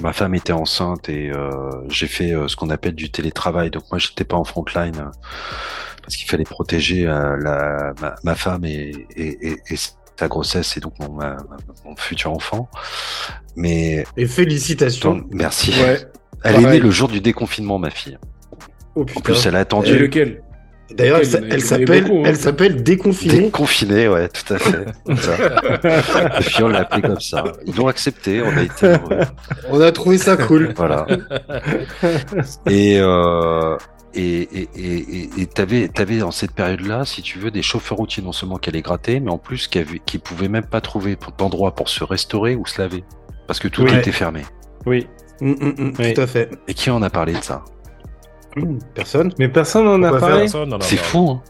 ma femme était enceinte et euh, j'ai fait ce qu'on appelle du télétravail. Donc moi, j'étais pas en front line parce qu'il fallait protéger la, ma, femme et, et, et, sa grossesse et donc mon, mon futur enfant. Mais et félicitations. merci. elle est née le jour du déconfinement, ma fille. Oh, en plus, elle a attendu. Et lequel? D'ailleurs, elle, s'appelle, hein. elle s'appelle Déconfinée. Déconfinée, ouais, tout à fait. Et puis on l'a appelé comme ça. Ils l'ont accepté, on a été heureux. On a trouvé ça cool. Voilà. Et euh, et et t'avais t'avais dans cette période-là, si tu veux, des chauffeurs routiers non seulement qui allaient gratter, mais en plus qui, avaient, qui pouvaient même pas trouver d'endroit pour se restaurer ou se laver parce que tout était fermé. Oui. Mm, mm, mm, tout à fait. Et qui en a parlé de ça? Personne. Mais personne n'en a parlé? C'est fou. Hein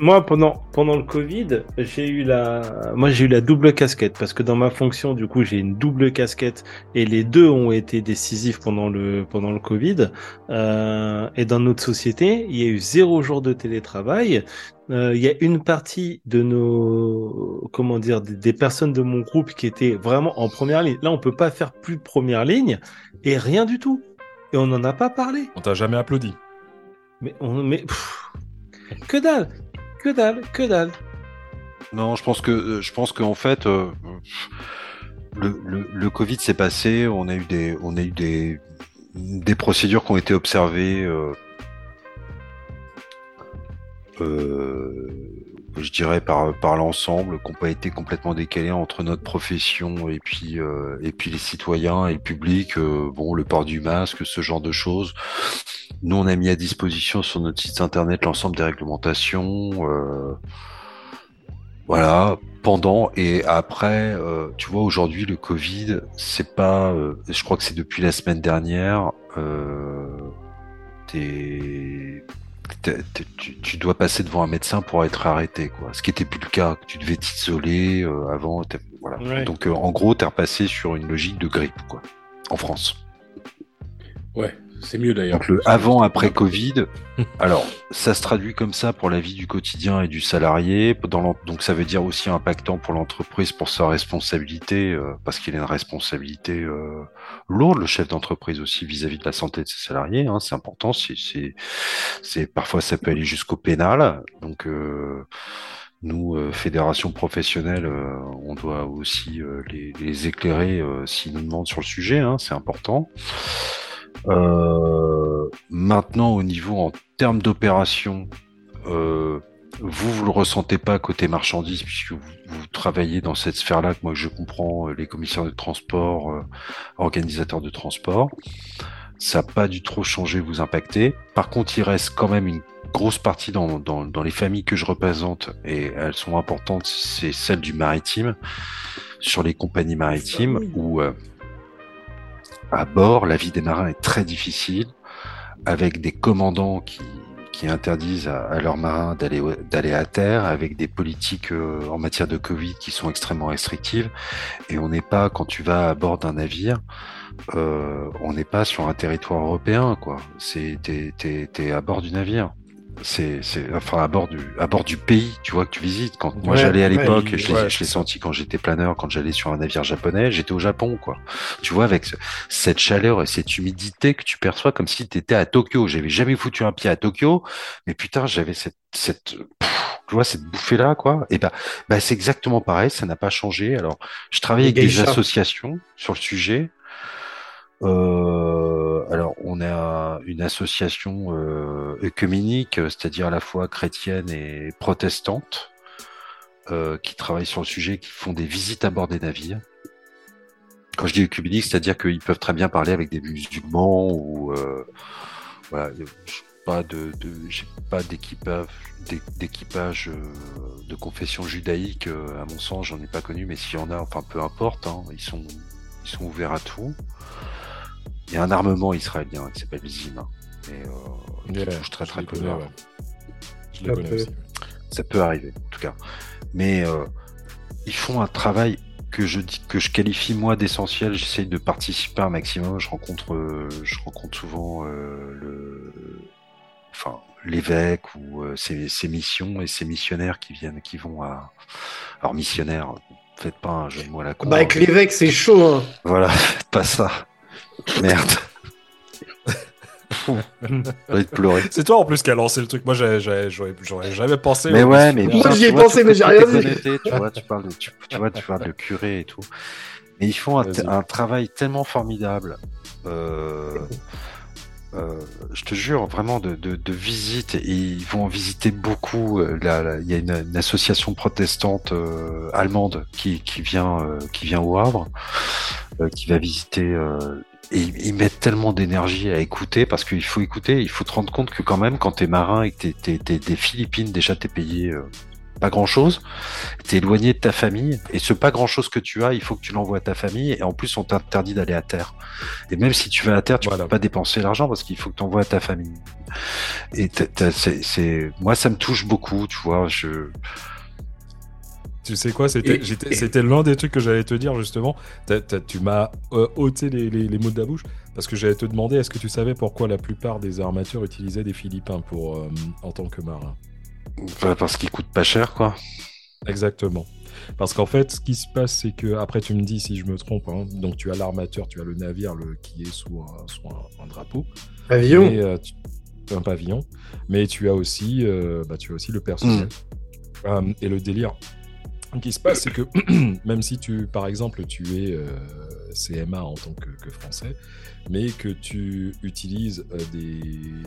moi, pendant, pendant le Covid, j'ai eu la, moi, j'ai eu la double casquette parce que dans ma fonction, du coup, j'ai une double casquette et les deux ont été décisifs pendant le, pendant le Covid. Euh, et dans notre société, il y a eu zéro jour de télétravail. Euh, il y a une partie de nos, comment dire, des, personnes de mon groupe qui étaient vraiment en première ligne. Là, on peut pas faire plus de première ligne et rien du tout. Et on n'en a pas parlé. On t'a jamais applaudi. Mais on, mais, que dalle. Que dalle, que dalle. Non, je pense que euh, je pense qu'en fait, euh, le, le, Covid s'est passé. On a eu des, on a eu des, des procédures qui ont été observées. Euh, je dirais par, par l'ensemble, qui n'ont pas été complètement décalées entre notre profession et puis et puis les citoyens et le public. bon, le port du masque, ce genre de choses. Nous, on a mis à disposition sur notre site internet l'ensemble des réglementations. Euh, voilà, pendant et après, euh, tu vois, aujourd'hui, le Covid, c'est pas, euh, je crois que c'est depuis la semaine dernière, tu, tu, dois passer devant un médecin pour être arrêté, quoi. Ce qui était plus le cas, tu devais t'isoler avant, voilà. Donc, en gros, tu es repassé sur une logique de grippe, quoi, en France. Ouais, C'est mieux d'ailleurs. Donc le avant après Covid. Alors ça se traduit comme ça pour la vie du quotidien et du salarié. Dans donc ça veut dire aussi impactant pour l'entreprise pour sa responsabilité euh, parce qu'il a une responsabilité euh, lourde le chef d'entreprise aussi vis-à-vis de la santé de ses salariés. Hein, c'est important. C'est parfois ça peut aller jusqu'au pénal. Donc euh, nous, euh, fédération professionnelle, euh, on doit aussi euh, les, éclairer s'ils nous demandent sur le sujet, hein, c'est important. Maintenant, au niveau en termes d'opération, vous, vous le ressentez pas côté marchandises, puisque vous, vous travaillez dans cette sphère-là, que moi je comprends, les commissaires de transport, organisateurs de transport. Ça n'a pas du trop changé, vous impacter. Par contre, il reste quand même une grosse partie dans, dans, dans, les familles que je représente, et elles sont importantes, c'est celle du maritime, sur les compagnies maritimes, ah où euh, à bord, la vie des marins est très difficile, avec des commandants qui, qui interdisent à, leurs marins d'aller à terre, avec des politiques euh, en matière de Covid qui sont extrêmement restrictives, et on n'est pas, quand tu vas à bord d'un navire, euh, on n'est pas sur un territoire européen, quoi. T'es à bord du navire c'est, c'est, enfin à bord du, à bord du pays, tu vois que tu visites. Quand moi j'allais à l'époque, je, l'ai, je l'ai senti quand j'étais planeur, quand j'allais sur un navire japonais, j'étais au Japon, quoi. Tu vois avec cette chaleur et cette humidité que tu perçois comme si tu étais à Tokyo. J'avais jamais foutu un pied à Tokyo, mais putain j'avais cette, cette, tu vois cette bouffée là, quoi. Et bah, bah c'est exactement pareil, ça n'a pas changé. Alors je travaille avec des associations sur le sujet. Euh, alors, on a une association euh, œcuménique, c'est-à-dire à la fois chrétienne et protestante, euh, qui travaille sur le sujet, qui font des visites à bord des navires. Quand je dis œcuménique, c'est-à-dire qu'ils peuvent très bien parler avec des musulmans ou euh, voilà, pas de, de j'ai pas d'équipage d'équipage euh, de confession judaïque euh, à mon sens j'en ai pas connu mais s'il y en a enfin peu importe hein, ils sont ils sont ouverts à tout il y a un armement israélien qui s'appelle Zim, et euh, qui touche très très peu. Je aussi. Ça peut arriver, en tout cas. Mais euh, ils font un travail que je dis que je qualifie moi d'essentiel. J'essaye de participer un maximum. Je rencontre, euh, je rencontre souvent euh, le, enfin l'évêque ou euh, ses, ses, missions et ses missionnaires qui viennent, qui vont à, alors missionnaires. Faites pas un jeu de mots à la con. Bah avec l'évêque c'est chaud. Hein. Voilà, pas ça. Merde. J'ai pleurer. C'est toi en plus qui a lancé le truc. Moi, j'aurais jamais pensé. Mais ouais, mais moi j'y ai pensé, mais j'ai rien dit. Tu vois, tu parles de, tu, vois, tu parles de curé et tout. Mais ils font un, un travail tellement formidable. Euh, euh, je te jure, vraiment de, de, de visite. Et ils vont en visiter beaucoup. Euh, il y a une, une association protestante euh, allemande qui, qui vient euh, qui vient au Havre, qui va visiter et ils mettent tellement d'énergie à écouter parce qu'il faut écouter, il faut te rendre compte que quand même quand t'es marin et que t'es, t'es, des Philippines, déjà t'es payé euh, pas grand chose, t'es éloigné de ta famille et ce pas grand chose que tu as, il faut que tu l'envoies à ta famille et en plus on t'interdit d'aller à terre. Et même si tu vas à terre, tu peux pas dépenser l'argent parce qu'il faut que tu envoies à ta famille. Et c'est, moi ça me touche beaucoup, tu vois, je tu sais quoi C'était l'un des trucs que j'allais te dire justement. tu m'as euh, ôté les, mots de la bouche parce que j'allais te demander est-ce que tu savais pourquoi la plupart des armatures utilisaient des Philippins pour, euh, en tant que Parce qu'ils coûtent pas cher, quoi. Exactement. Parce qu'en fait, ce qui se passe, c'est que, après, tu me dis si je me trompe, hein, donc tu as l'armateur, tu as le navire le, qui est sous un, drapeau. Pavillon euh, Un pavillon. Mais tu as aussi, bah, tu as aussi le personnel. Hmm. et le délire, ce qui se passe, c'est que même si tu, par exemple, tu es euh, CMA en tant que, français, mais que tu utilises euh,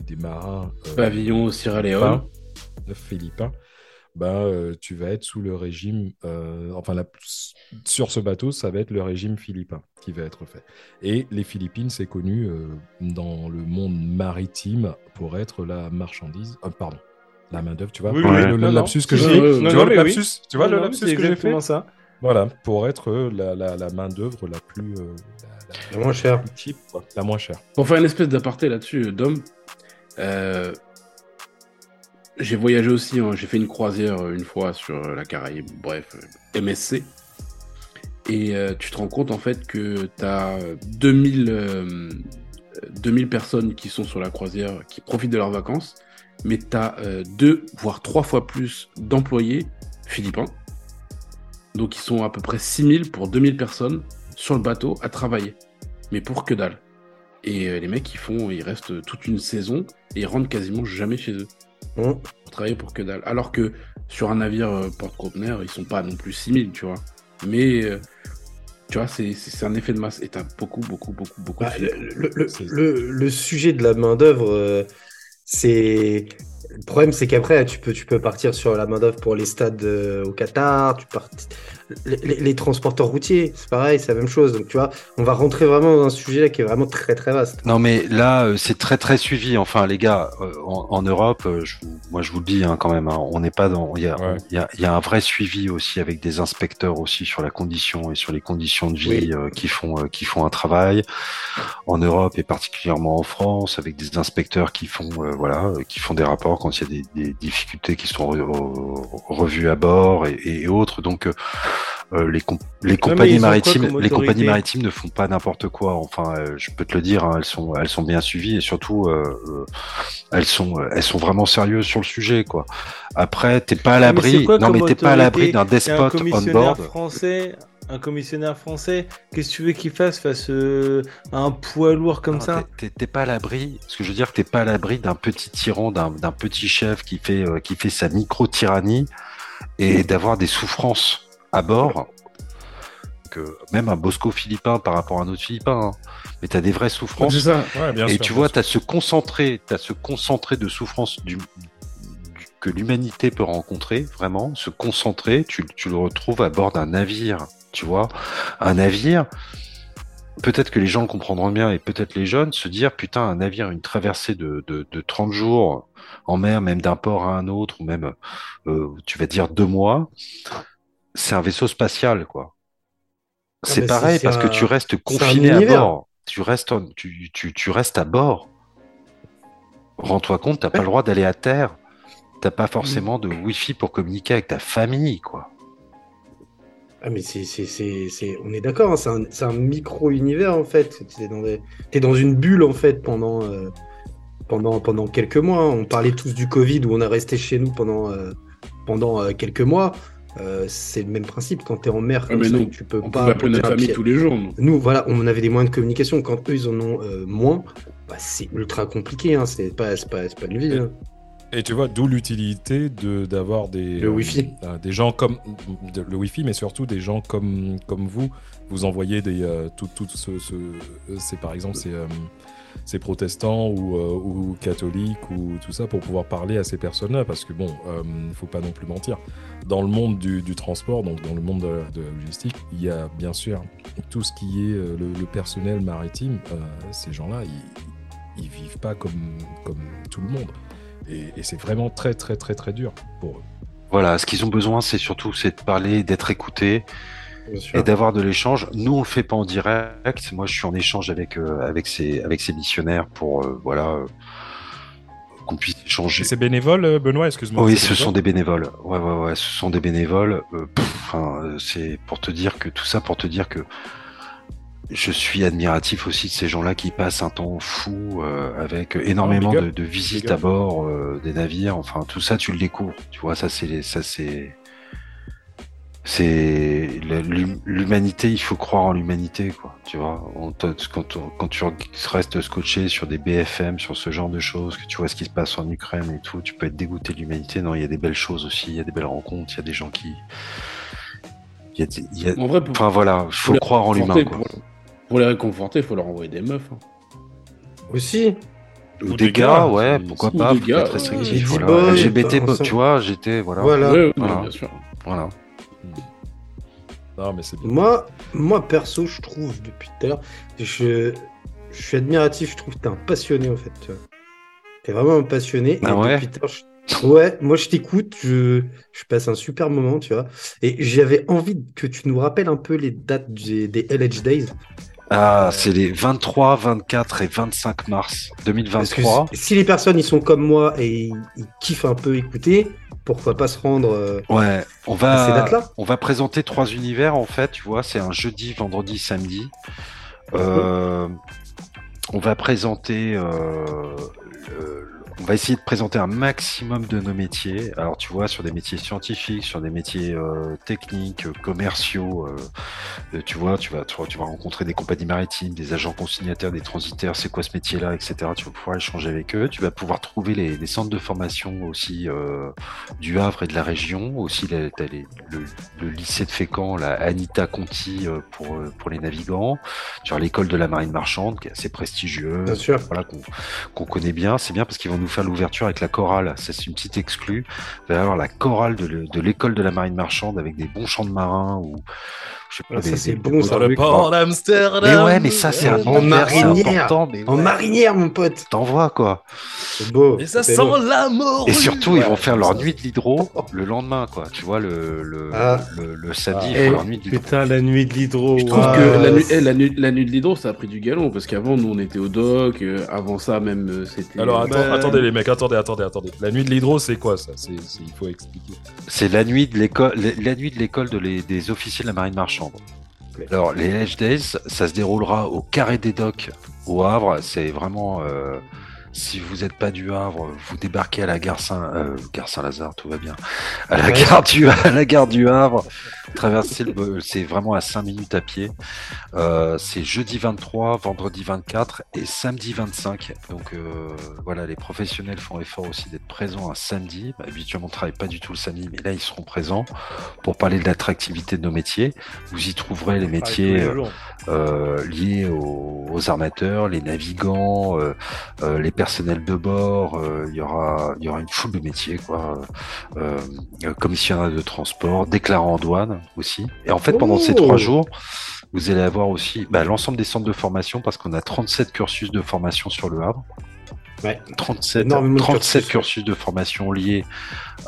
des, marins. Euh, Pavillon Sierra Leone. Philippins, bah, tu vas être sous le régime. enfin, sur ce bateau, ça va être le régime philippin qui va être fait. Et les Philippines, c'est connu dans le monde maritime pour être la marchandise. pardon la main d'œuvre, tu vois. le, lapsus que j'ai. tu vois le lapsus, tu vois le lapsus que j'ai fait? ça. Voilà, pour être euh, la, la, la main d'œuvre la plus euh, la, moins chère, la moins chère. Pour faire une espèce d'aparté là-dessus, Dom, euh, j'ai voyagé aussi. Hein, j'ai fait une croisière une fois sur la Caraïbe, bref, MSC. Et tu te rends compte en fait que tu as 2000 2000 personnes qui sont sur la croisière, qui profitent de leurs vacances, mais tu as deux, voire trois fois plus d'employés philippins. Donc ils sont à peu près 6000 pour 2000 personnes sur le bateau à travailler. Mais pour que dalle. Et euh, les mecs, ils font, ils restent toute une saison et ils rentrent quasiment jamais chez eux. Mmh. Pour travailler pour que dalle. Alors que sur un navire euh, porte-conteneur, ils sont pas non plus 6000, tu vois. Mais euh, tu vois, c'est un effet de masse. Et t'as beaucoup, beaucoup, beaucoup, beaucoup bah, le, sujet de la main-d'œuvre, c'est le problème, c'est qu'après, tu peux, tu peux partir sur la main-d'œuvre pour les stades euh, au Qatar, tu pars... les, transporteurs routiers, c'est pareil, c'est la même chose. Donc, tu vois, on va rentrer vraiment dans un sujet là qui est vraiment très, très vaste. Non, mais là, euh, c'est très, très suivi. Enfin, les gars, euh, en, Europe, moi, je vous le dis hein, quand même, hein, on n'est pas dans. Il y a, y, a, un vrai suivi aussi avec des inspecteurs aussi sur la condition et sur les conditions de vie qui, font, qui font un travail. En Europe et particulièrement en France, avec des inspecteurs qui font, voilà, qui font des rapports quand il y a des, difficultés qui sont revues à bord et, autres. Donc euh, euh, les, les compagnies maritimes, les compagnies maritimes ne font pas n'importe quoi. Enfin, euh, je peux te le dire, hein, elles sont elles sont bien suivies et surtout elles sont elles sont vraiment sérieuses sur le sujet quoi. Après, t'es pas à l'abri. Non mais t'es pas à l'abri d'un despote on board. Français un commissionnaire français, qu'est-ce que tu veux qu'il fasse face euh, à un poids lourd comme ça T'es pas à l'abri, ce que je veux dire, t'es pas à l'abri d'un petit tyran, d'un petit chef qui fait, euh, qui fait sa micro-tyrannie et d'avoir des souffrances à bord. Que même un Bosco philippin par rapport à un autre philippin, hein. mais tu as des vraies souffrances. et tu vois, tu as ce concentré, as ce concentré de souffrances du, que l'humanité peut rencontrer, vraiment, se concentrer, tu, tu, le retrouves à bord d'un navire tu vois. Un navire, peut-être que les gens le comprendront bien et peut-être les jeunes, se dire, putain, un navire, une traversée de, de, de 30 jours en mer, même d'un port à un autre, ou même, euh, tu vas dire, deux mois, c'est un vaisseau spatial, quoi. Ah, c'est pareil parce que tu restes confiné à bord. Tu restes, tu, tu, tu restes à bord. Rends-toi compte, t'as pas le droit d'aller à terre. T'as pas forcément de wifi pour communiquer avec ta famille, quoi. Ah mais c'est, c'est, c'est, on est d'accord, hein, c'est, un, c'est un micro-univers en fait. T'es dans, es dans une bulle en fait pendant, euh, pendant, pendant quelques mois. On parlait tous du Covid où on a resté chez nous pendant, euh, pendant euh, quelques mois. c'est le même principe quand tu es en mer. Ah, mais tu peux on pas appeler notre famille tous les jours. Nous. voilà, on avait des moyens de communication. Quand eux ils en ont moins, bah, c'est ultra compliqué. Hein. C'est pas, pas, pas une vie. Hein. Et tu vois, d'où l'utilité de, d'avoir des, le wifi. Euh, des gens comme le Wi-Fi, mais surtout des gens comme, comme vous. Vous envoyez des, euh, tout, tout ce, ce c'est par exemple ces, euh, ces protestants ou, ou, catholiques ou tout ça pour pouvoir parler à ces personnes-là. Parce que bon, il ne faut pas non plus mentir. Dans le monde du, du transport, donc dans le monde de, la logistique, il y a bien sûr tout ce qui est le, le personnel maritime. ces gens-là, ils, ils vivent pas comme, comme tout le monde. Et, c'est vraiment très, très, très, très dur pour eux. Voilà, ce qu'ils ont besoin, c'est surtout c'est de parler, d'être écouté et d'avoir de l'échange. Nous, on le fait pas en direct. Moi, je suis en échange avec euh, avec ces avec ces missionnaires pour euh, voilà euh, qu'on puisse échanger. C'est bénévole, Benoît, excuse-moi. Oui, ce sont des bénévoles. Ouais, ouais, ouais, ce sont des bénévoles. c'est pour te dire que tout ça, pour te dire que je suis admiratif aussi de ces gens-là qui passent un temps fou euh, avec énormément de, de, visites à bord euh, des navires. Enfin, tout ça, tu le découvres. Tu vois, ça c'est ça c'est c'est l'humanité. Il faut croire en l'humanité, quoi. Tu vois, quand, quand tu restes scotché sur des BFM, sur ce genre de choses, que tu vois ce qui se passe en Ukraine et tout, tu peux être dégoûté de l'humanité. Non, il y a des belles choses aussi. Il y a des belles rencontres. Il y a des gens qui il y a, en vrai, enfin voilà, il faut croire en l'humain. Quoi. Pour les réconforter, il faut leur envoyer des meufs. Hein. Aussi. Ou, des, gars, ouais, pourquoi pas, des gars, être restrictif. Voilà. LGBT, tu vois, j'étais, voilà. Voilà. voilà. bien sûr. Voilà. Non, mais c'est moi, moi, perso, je trouve, depuis tout à l'heure, je, je suis admiratif, je trouve que t'es un passionné, en fait. Tu vois. T'es vraiment un passionné. Ah ouais? Depuis Ouais, moi je t'écoute, je, je, passe un super moment, tu vois. Et j'avais envie que tu nous rappelles un peu les dates des, des LH Days. Ah, c'est les 23, 24 et 25 mars 2023. Si les personnes ils sont comme moi et ils, kiffent un peu écouter, pourquoi pas se rendre euh, ouais, on va, à ces dates-là? On va présenter trois univers en fait, tu vois, c'est un jeudi, vendredi, samedi. Euh, on va présenter on va essayer de présenter un maximum de nos métiers. Alors, tu vois, sur des métiers scientifiques, sur des métiers euh, techniques, euh, commerciaux, euh, tu vois, tu vas, tu, vas rencontrer des compagnies maritimes, des agents consignataires, des transitaires, c'est quoi ce métier-là, etc. Tu vas pouvoir échanger avec eux. Tu vas pouvoir trouver les, centres de formation aussi du Havre et de la région. Aussi, tu as le, lycée de Fécamp, la Anita Conti pour, pour les navigants. Tu as l'école de la marine marchande, qui est assez prestigieuse. Bien sûr. Voilà, qu'on connaît bien. C'est bien parce qu'ils vont nous faire l'ouverture avec la chorale. C'est une petite exclue. Vous allez avoir la chorale de l'école de la marine marchande avec des bons chants de marins ou je sais pas, ah, ça c'est bon, ça. le port d'Amsterdam. Mais ouais, mais ça c'est en marinière. En marinière, mon pote. T'envoies quoi. C'est beau. Et ça sent la mort. Et surtout, ils vont faire leur nuit de l'hydro le lendemain, quoi. Tu vois, le, le, ah. le, samedi, ils font leur nuit de l'hydro. Putain, la nuit de l'hydro. Je trouve que la nuit, eh, la, nuit, la nuit de l'hydro, ça a pris du galon parce qu'avant, nous, on était au doc. Euh, avant ça, même, euh, c'était. Alors, attendez, les mecs, attendez, attendez, attendez. La nuit de l'hydro, c'est quoi ça? Il faut expliquer. C'est la nuit de l'école, la nuit de l'école des officiers de la marine marchande. Alors, les Edge Days, ça se déroulera au Carré des Docks au Havre. C'est vraiment euh, si vous n'êtes pas du Havre, vous débarquez à la gare Saint, euh, gare Saint-Lazare, tout va bien. À la gare du, à la gare du Havre, traverser le, c'est vraiment à 5 minutes à pied. Euh, c'est jeudi 23, vendredi 24 et samedi 25. Donc euh, voilà, les professionnels font effort aussi d'être présents un samedi. Bah, habituellement, on ne travaille pas du tout le samedi, mais là, ils seront présents pour parler de l'attractivité de nos métiers. Vous y trouverez les métiers euh, liés aux, aux, armateurs, les navigants, euh, euh, les personnels de bord, euh, il y aura il y aura une foule de métiers quoi, euh, commissionnaire de transport, déclarant en douane aussi. Et en fait pendant ces trois oh. jours, vous allez avoir aussi bah, l'ensemble des centres de formation parce qu'on a 37 cursus de formation sur le Havre. Ouais. 37, 37 cursus, de formation liés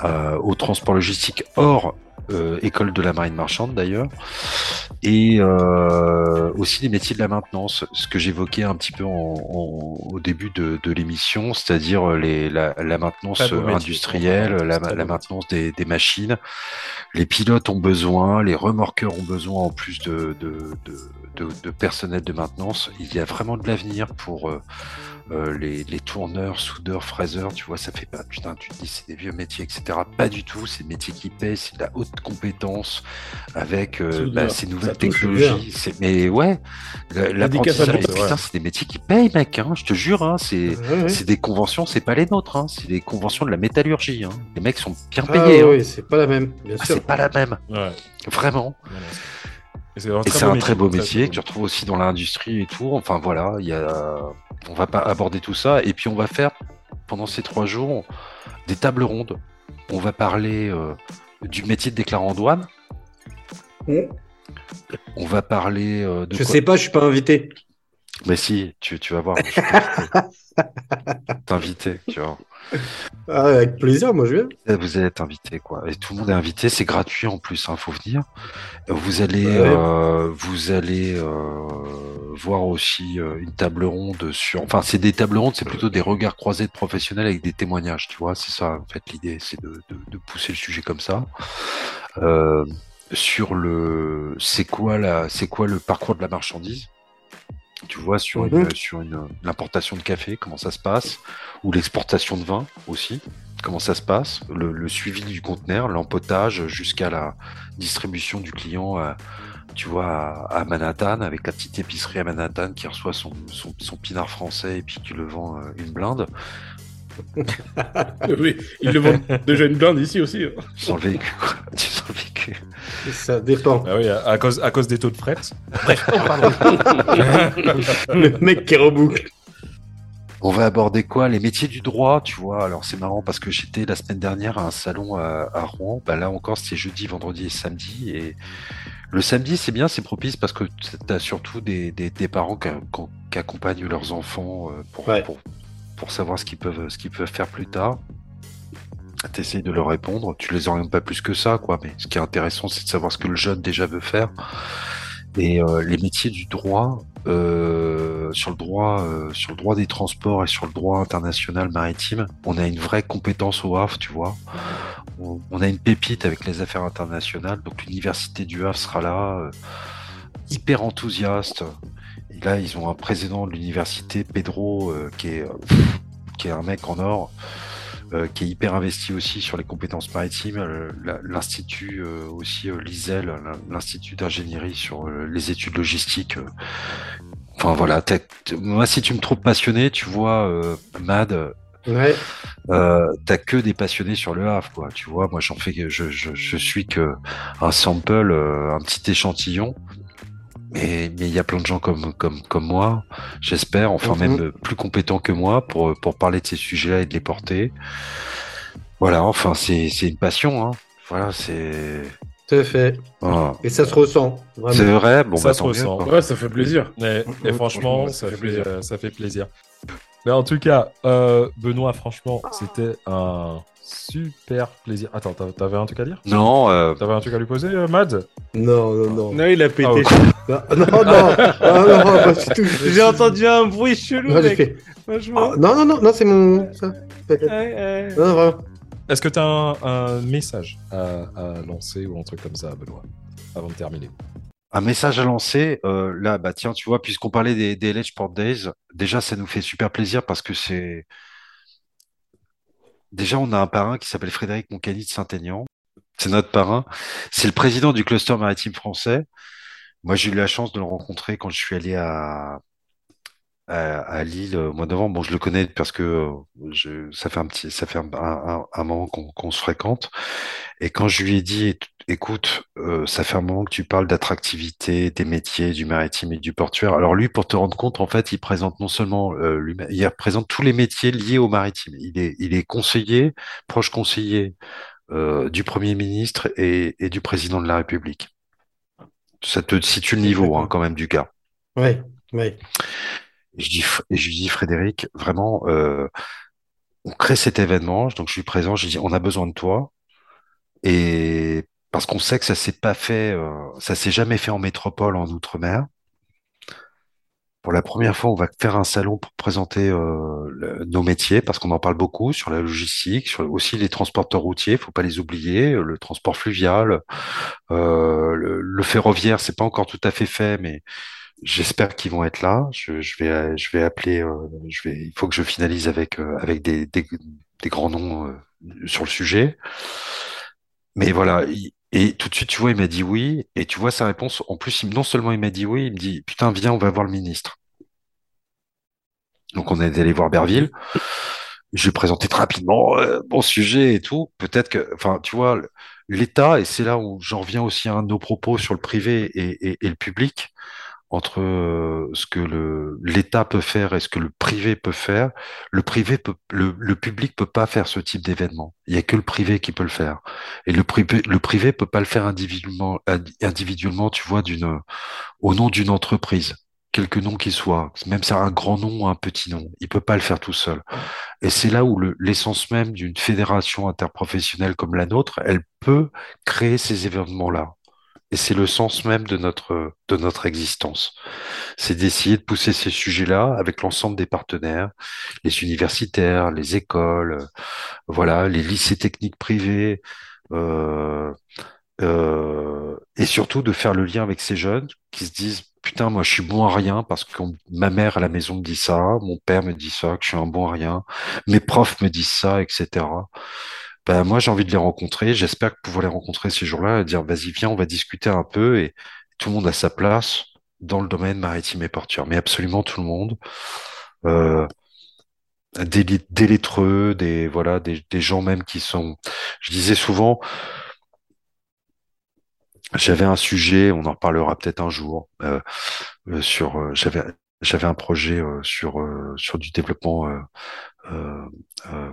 euh, au transport logistique hors école de la marine marchande d'ailleurs, et euh, aussi les métiers de la maintenance, ce que j'évoquais un petit peu au début de, l'émission, c'est-à-dire la, la, maintenance industrielle, la, maintenance des, machines. Les pilotes ont besoin, les remorqueurs ont besoin en plus de, de personnel de maintenance. Il y a vraiment de l'avenir pour euh, les, tourneurs, soudeurs, fraiseurs, tu vois, ça fait pas, putain, tu te dis c'est des vieux métiers, etc. Pas du tout, c'est des métiers qui payent, c'est de la haute compétence avec euh, bah, ces nouvelles technologies. Mais ouais, l'apprentissage, putain, c'est des métiers qui payent, mec, hein, je te jure, hein, c'est des conventions, c'est pas les nôtres, hein, c'est des conventions de la métallurgie. Hein. Les mecs sont bien ah payés. oui, c'est pas la même, bien ah, C'est pas la même, vraiment. Et c'est un, très beau métier que tu retrouves aussi dans l'industrie et tout. Enfin voilà, il y a on va pas aborder tout ça. Et puis on va faire pendant ces trois jours des tables rondes. On va parler euh, du métier de déclarant douane. On va parler euh, de. Je sais pas, je suis pas invité. Mais si, tu, tu vas voir. T'inviter, tu vois. Ah, avec plaisir, moi je viens. Vous êtes invité, quoi. Et tout le monde est invité, c'est gratuit en plus, il hein, faut venir. Vous allez, euh, vous allez euh, voir aussi euh, une table ronde sur. Enfin, c'est des tables rondes, c'est plutôt des regards croisés de professionnels avec des témoignages, tu vois. C'est ça, en fait, l'idée, c'est de, de, pousser le sujet comme ça. sur le, c'est quoi la, quoi le parcours de la marchandise? Tu vois, sur, une, mhm. sur une, l'importation de café, comment ça se passe, ou l'exportation de vin aussi, comment ça se passe, le, suivi du conteneur, l'empotage jusqu'à la distribution du client, à, tu vois, à, Manhattan, avec la petite épicerie à Manhattan qui reçoit son, son, pinard français et puis qui le vend euh, une blinde. oui, ils le vendent déjà une blinde ici aussi. Hein. Sans le véhicule, quoi. Sans le véhicule. Ça dépend. Ah oui, à, cause, à cause des taux de fret. Bref, oh, pardon. le mec qui reboucle. On va aborder quoi? Les métiers du droit, tu vois. Alors c'est marrant parce que j'étais la semaine dernière à un salon à, Rouen. Bah, là encore, c'est jeudi, vendredi et samedi. Et le samedi, c'est bien, c'est propice parce que tu as surtout des, des, parents qui, accompagnent leurs enfants euh, pour, pour, pour savoir ce qu'ils peuvent, ce qu'ils peuvent faire plus tard. T'essayes de leur répondre, tu les orientes pas plus que ça, quoi. Mais ce qui est intéressant, c'est de savoir ce que le jeune déjà veut faire. Et euh, les métiers du droit, euh, sur le droit, euh, sur le droit des transports et sur le droit international maritime, on a une vraie compétence au Havre, tu vois. On, a une pépite avec les affaires internationales, donc l'université du Havre sera là, hyper enthousiaste là, ils ont un président de l'université, Pedro, qui est qui est un mec en or. Qui est hyper investi aussi sur les compétences maritimes, l'institut aussi l'ISEL, l'institut d'ingénierie sur les études logistiques. Enfin voilà, moi si tu me trouves passionné, tu vois, Mad, Ouais. Euh, t'as que des passionnés sur le Havre, quoi. Tu vois, moi j'en fais, je, je, je suis que un sample, euh, un petit échantillon. Mais mais il y a plein de gens comme comme comme moi, j'espère, enfin même mhm. plus compétents que moi pour pour parler de ces sujets-là et de les porter. Voilà, enfin c'est c'est une passion, hein. Voilà, c'est. C'est fait. Et ça se ressent. C'est vrai, bon, ça bah, se ressent. ouais, ça fait plaisir. Et, franchement, ça, fait, plaisir. ça fait plaisir. Mais en tout cas, euh, Benoît, franchement, c'était un super plaisir. Attends, t'avais un truc à dire? Non. Euh... T'avais un truc à lui poser, euh, Mad? Non, non, non. Non, il a pété. Ah, non, non, non, non, non J'ai entendu un bruit chelou, non, mec. Fait... Ah, non, non, non, non, c'est mon. Ça. Ouais, ouais. Non, vraiment. Est-ce que t'as un, un message à, à lancer ou un truc comme ça, Benoît, avant de terminer? Un message à lancer, euh, là, bah tiens, tu vois, puisqu'on parlait des, des LH Sport Days, déjà, ça nous fait super plaisir parce que c'est. Déjà, on a un parrain qui s'appelle Frédéric Moncani de Saint-Aignan. C'est notre parrain. C'est le président du cluster maritime français. Moi, j'ai eu la chance de le rencontrer quand je suis allé à, à, Lille au mois de novembre. Bon, je le connais parce que euh, je, ça fait un petit, ça fait un, un, un moment qu'on se fréquente. Et quand je lui ai dit, écoute, euh, ça fait un moment que tu parles d'attractivité des métiers du maritime et du portuaire. Alors lui, pour te rendre compte, en fait, il présente non seulement, euh, il présente tous les métiers liés au maritime. Il est, il est conseiller, proche conseiller euh, du Premier ministre et, et, du Président de la République. Ça te situe le niveau, hein, quand même, du gars. Oui, oui. Je dis, je dis Frédéric, vraiment, euh, on crée cet événement, donc je suis présent, je dis, on a besoin de toi. Et parce qu'on sait que ça s'est pas fait, euh, ça s'est jamais fait en métropole, en outre-mer. Pour la première fois, on va faire un salon pour présenter euh, nos métiers, parce qu'on en parle beaucoup sur la logistique, sur aussi les transporteurs routiers, faut pas les oublier, le transport fluvial, euh, le, le, ferroviaire, c'est pas encore tout à fait fait, mais J'espère qu'ils vont être là. Je, vais, je vais appeler. Euh, je vais. Il faut que je finalise avec euh, avec des, des, grands noms euh, sur le sujet. Mais voilà. et tout de suite, tu vois, il m'a dit oui. Et tu vois sa réponse. En plus, non seulement il m'a dit oui, il me dit putain, viens, on va voir le ministre. Donc on est allé voir Berville. Je vais présenter très rapidement mon sujet et tout. Peut-être que, enfin, tu vois, l'État, et c'est là où j'en reviens aussi à un de nos propos sur le privé et, et le public entre euh, ce que le l'État peut faire et ce que le privé peut faire. Le privé peut, le, le public peut pas faire ce type d'événement. Il y a que le privé qui peut le faire. Et le privé, le privé peut pas le faire individuellement, individuellement, tu vois, d'une, au nom d'une entreprise. Quelque nom qu'il soit, même c'est un grand nom ou un petit nom, il peut pas le faire tout seul. Et c'est là où l'essence même d'une fédération interprofessionnelle comme la nôtre, elle peut créer ces événements-là. Et c'est le sens même de notre, de notre existence. C'est d'essayer de pousser ces sujets-là avec l'ensemble des partenaires, les universitaires, les écoles, euh, voilà, les lycées techniques privés, euh, euh, et surtout de faire le lien avec ces jeunes qui se disent putain moi je suis bon à rien parce que ma mère à la maison me dit ça, mon père me dit ça, que je suis un bon à rien, mes profs me disent ça, etc. Ben, moi j'ai envie de les rencontrer. J'espère pouvoir les rencontrer ces jours-là et dire vas-y viens on va discuter un peu et tout le monde a sa place dans le domaine maritime et portuaire, mais absolument tout le monde. Euh, des, des lettreux, des voilà, des, gens même qui sont. Je disais souvent, j'avais un sujet, on en reparlera peut-être un jour, euh, euh sur. J'avais j'avais un projet sur sur du développement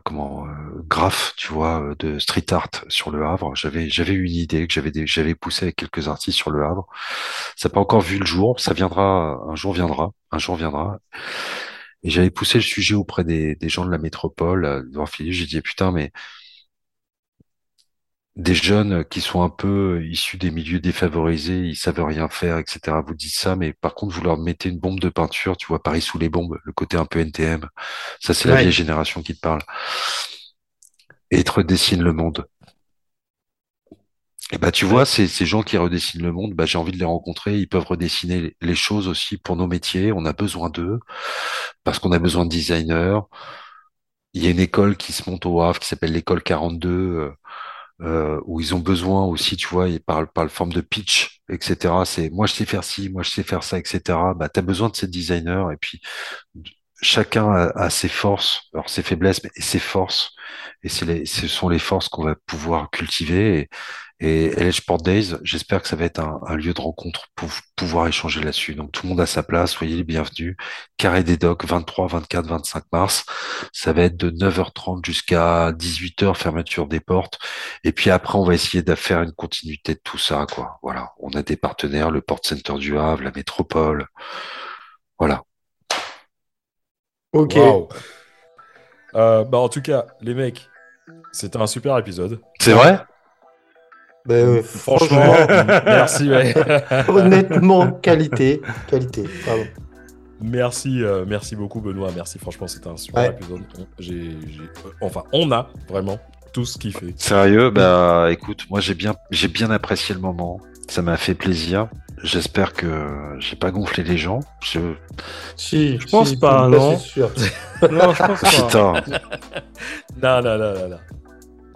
comment euh, graphe, tu vois, de street art sur le Havre. J'avais j'avais une idée que j'avais j'avais poussé avec quelques artistes sur le Havre. Ça n'a pas encore vu le jour. Ça viendra un jour viendra, un jour viendra. Et j'avais poussé le sujet auprès des, des gens de la métropole. J'ai dit putain mais des jeunes qui sont un peu issus des milieux défavorisés, ils savent rien faire, etc. Vous dites ça, mais par contre, vous leur mettez une bombe de peinture, tu vois, Paris sous les bombes, le côté un peu NTM. Ça, c'est la vieille génération qui te parle. Et te redessine le monde. Et bah, tu vois, ces, ces gens qui redessinent le monde, bah, j'ai envie de les rencontrer. Ils peuvent redessiner les choses aussi pour nos métiers. On a besoin d'eux parce qu'on a besoin de designers. Il y a une école qui se monte au Havre qui s'appelle l'école 42, euh, où ils ont besoin aussi, tu vois, ils parlent par le forme de pitch, etc. C'est moi je sais faire ci, moi je sais faire ça, etc. Bah, tu besoin de ces designers et puis chacun a, ses forces, alors ses faiblesses, mais ses forces. Et les, ce sont les forces qu'on va pouvoir cultiver. Et, et LH Sport Days, j'espère que ça va être un, lieu de rencontre pour pouvoir échanger là-dessus. Donc tout le monde a sa place, soyez les bienvenus. Carré des Docks, 23, 24, 25 mars. Ça va être de 9h30 jusqu'à 18h, fermeture des portes. Et puis après, on va essayer de faire une continuité de tout ça, quoi. Voilà. On a des partenaires, le Port Center du Havre, la métropole. Voilà. Ok. Euh, bah en tout cas, les mecs, c'était un super épisode. C'est vrai? Ben, franchement, merci. Honnêtement, qualité, qualité. Merci, euh, merci beaucoup Benoît. Merci, franchement, c'était un super épisode. enfin, on a vraiment tout ce qu'il fait. Sérieux, bah écoute, moi j'ai bien, j'ai bien apprécié le moment. Ça m'a fait plaisir. J'espère que j'ai pas gonflé les gens. Je... Si, je pense pas, non. Sûr. non, je pense pas. Putain. non, non, non, non,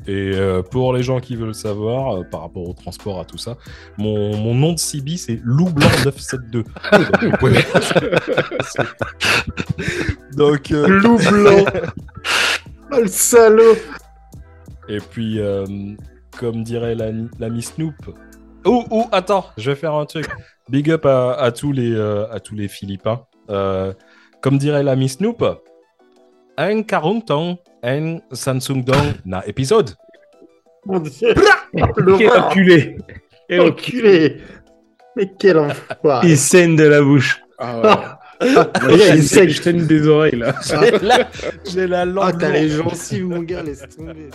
Et euh, pour les gens qui veulent savoir, euh, par rapport au transport, à tout ça, mon, mon nom de CB, c'est Loup Blanc 972. Donc, euh... Loup Blanc oh, Le salaud Et puis, euh, comme dirait l'ami Snoop, Oh, oh, attends, je vais faire un truc. Big up à, tous, les, euh, à tous les Philippins. Euh, comme dirait l'ami Snoop, un tong, un Samsung Dong na épisode. Mon dieu. Quel enculé. Quel enculé. Mais quel enfoiré. Il saigne de la bouche. Ah ouais. il saigne. Je des oreilles là. J'ai la, langue. Ah, t'as les gencives, mon gars, laisse tomber.